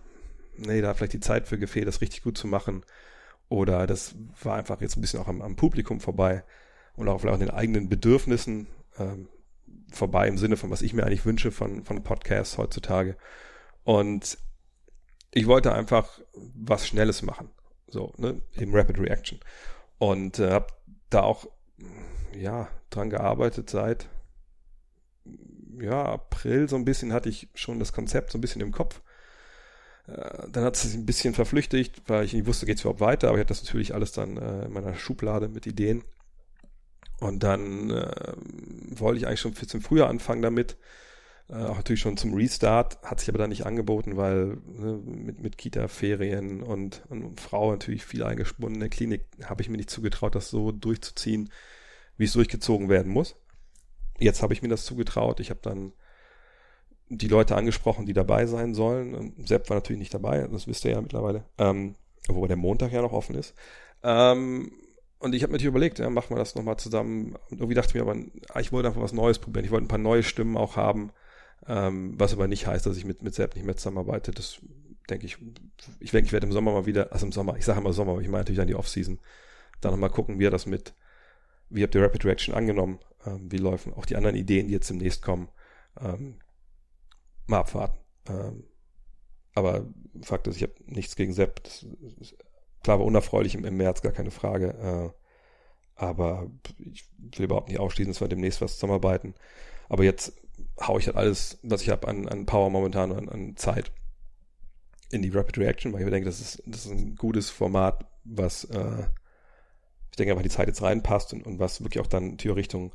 nee, da hat vielleicht die Zeit für gefehlt, das richtig gut zu machen. oder das war einfach jetzt ein bisschen auch am, am Publikum vorbei und auch vielleicht an den eigenen Bedürfnissen ähm, vorbei im Sinne von, was ich mir eigentlich wünsche von, von Podcasts heutzutage. Und ich wollte einfach was Schnelles machen. So, ne, eben Rapid Reaction. Und äh, habe da auch, ja, dran gearbeitet seit, ja, April so ein bisschen hatte ich schon das Konzept so ein bisschen im Kopf. Äh, dann hat es sich ein bisschen verflüchtigt, weil ich nicht wusste, geht es überhaupt weiter, aber ich hatte das natürlich alles dann äh, in meiner Schublade mit Ideen. Und dann äh, wollte ich eigentlich schon ein bisschen früher anfangen damit. Äh, auch natürlich schon zum Restart, hat sich aber dann nicht angeboten, weil ne, mit, mit Kita-Ferien und, und Frau natürlich viel eingesponnen in der Klinik, habe ich mir nicht zugetraut, das so durchzuziehen, wie es durchgezogen werden muss. Jetzt habe ich mir das zugetraut. Ich habe dann die Leute angesprochen, die dabei sein sollen. Sepp war natürlich nicht dabei, das wisst ihr ja mittlerweile. Ähm, wobei der Montag ja noch offen ist. Ähm, und ich habe mir überlegt, ja, machen wir das nochmal zusammen. Und irgendwie dachte ich mir aber, ah, ich wollte einfach was Neues probieren. Ich wollte ein paar neue Stimmen auch haben, ähm, was aber nicht heißt, dass ich mit, mit Sepp nicht mehr zusammenarbeite. Das denke ich, ich denke, ich werde im Sommer mal wieder, also im Sommer, ich sage immer Sommer, aber ich meine natürlich dann die Offseason, da nochmal gucken, wie er das mit, wie habt ihr Rapid Reaction angenommen, ähm, wie laufen auch die anderen Ideen, die jetzt demnächst kommen, ähm, mal abwarten. Ähm, aber Fakt ist, ich habe nichts gegen Sepp. Das ist, klar war unerfreulich im, im März, gar keine Frage. Äh, aber ich will überhaupt nicht ausschließen, dass wir demnächst was zusammenarbeiten. Aber jetzt haue ich halt alles, was ich habe an, an Power momentan, an, an Zeit in die Rapid Reaction, weil ich denke, das ist, das ist ein gutes Format, was äh, ich denke einfach die Zeit jetzt reinpasst und, und was wirklich auch dann Tür Richtung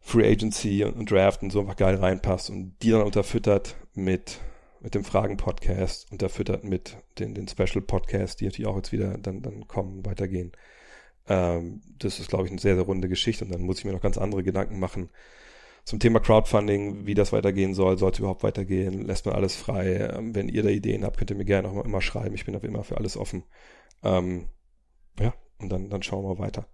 Free Agency und, und Draft und so einfach geil reinpasst und die dann unterfüttert mit mit dem Fragen-Podcast, unterfüttert mit den, den Special-Podcasts, die natürlich auch jetzt wieder dann, dann kommen, weitergehen. Ähm, das ist, glaube ich, eine sehr, sehr runde Geschichte und dann muss ich mir noch ganz andere Gedanken machen zum Thema Crowdfunding, wie das weitergehen soll, soll es überhaupt weitergehen, lässt man alles frei. Ähm, wenn ihr da Ideen habt, könnt ihr mir gerne auch immer schreiben. Ich bin auf immer für alles offen. Ähm, ja, und dann, dann schauen wir weiter.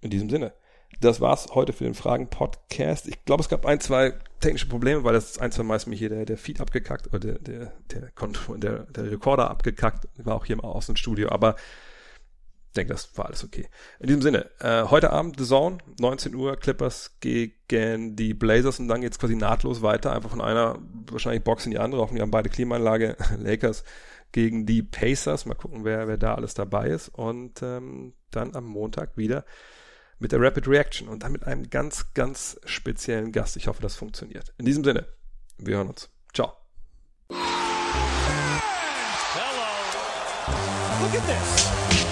In diesem Sinne. Das war's heute für den Fragen-Podcast. Ich glaube, es gab ein, zwei technische Probleme, weil das ein, zwei Mal ist mir hier der, der Feed abgekackt oder der, der, der, der, der Recorder abgekackt. War auch hier im Außenstudio, aber denke, das war alles okay. In diesem Sinne, äh, heute Abend The Zone, 19 Uhr, Clippers gegen die Blazers und dann geht's quasi nahtlos weiter, einfach von einer wahrscheinlich Box in die andere, hoffentlich haben beide Klimaanlage, Lakers gegen die Pacers, mal gucken, wer, wer da alles dabei ist und ähm, dann am Montag wieder mit der Rapid Reaction und dann mit einem ganz, ganz speziellen Gast. Ich hoffe, das funktioniert. In diesem Sinne, wir hören uns. Ciao. Hello. Look at this.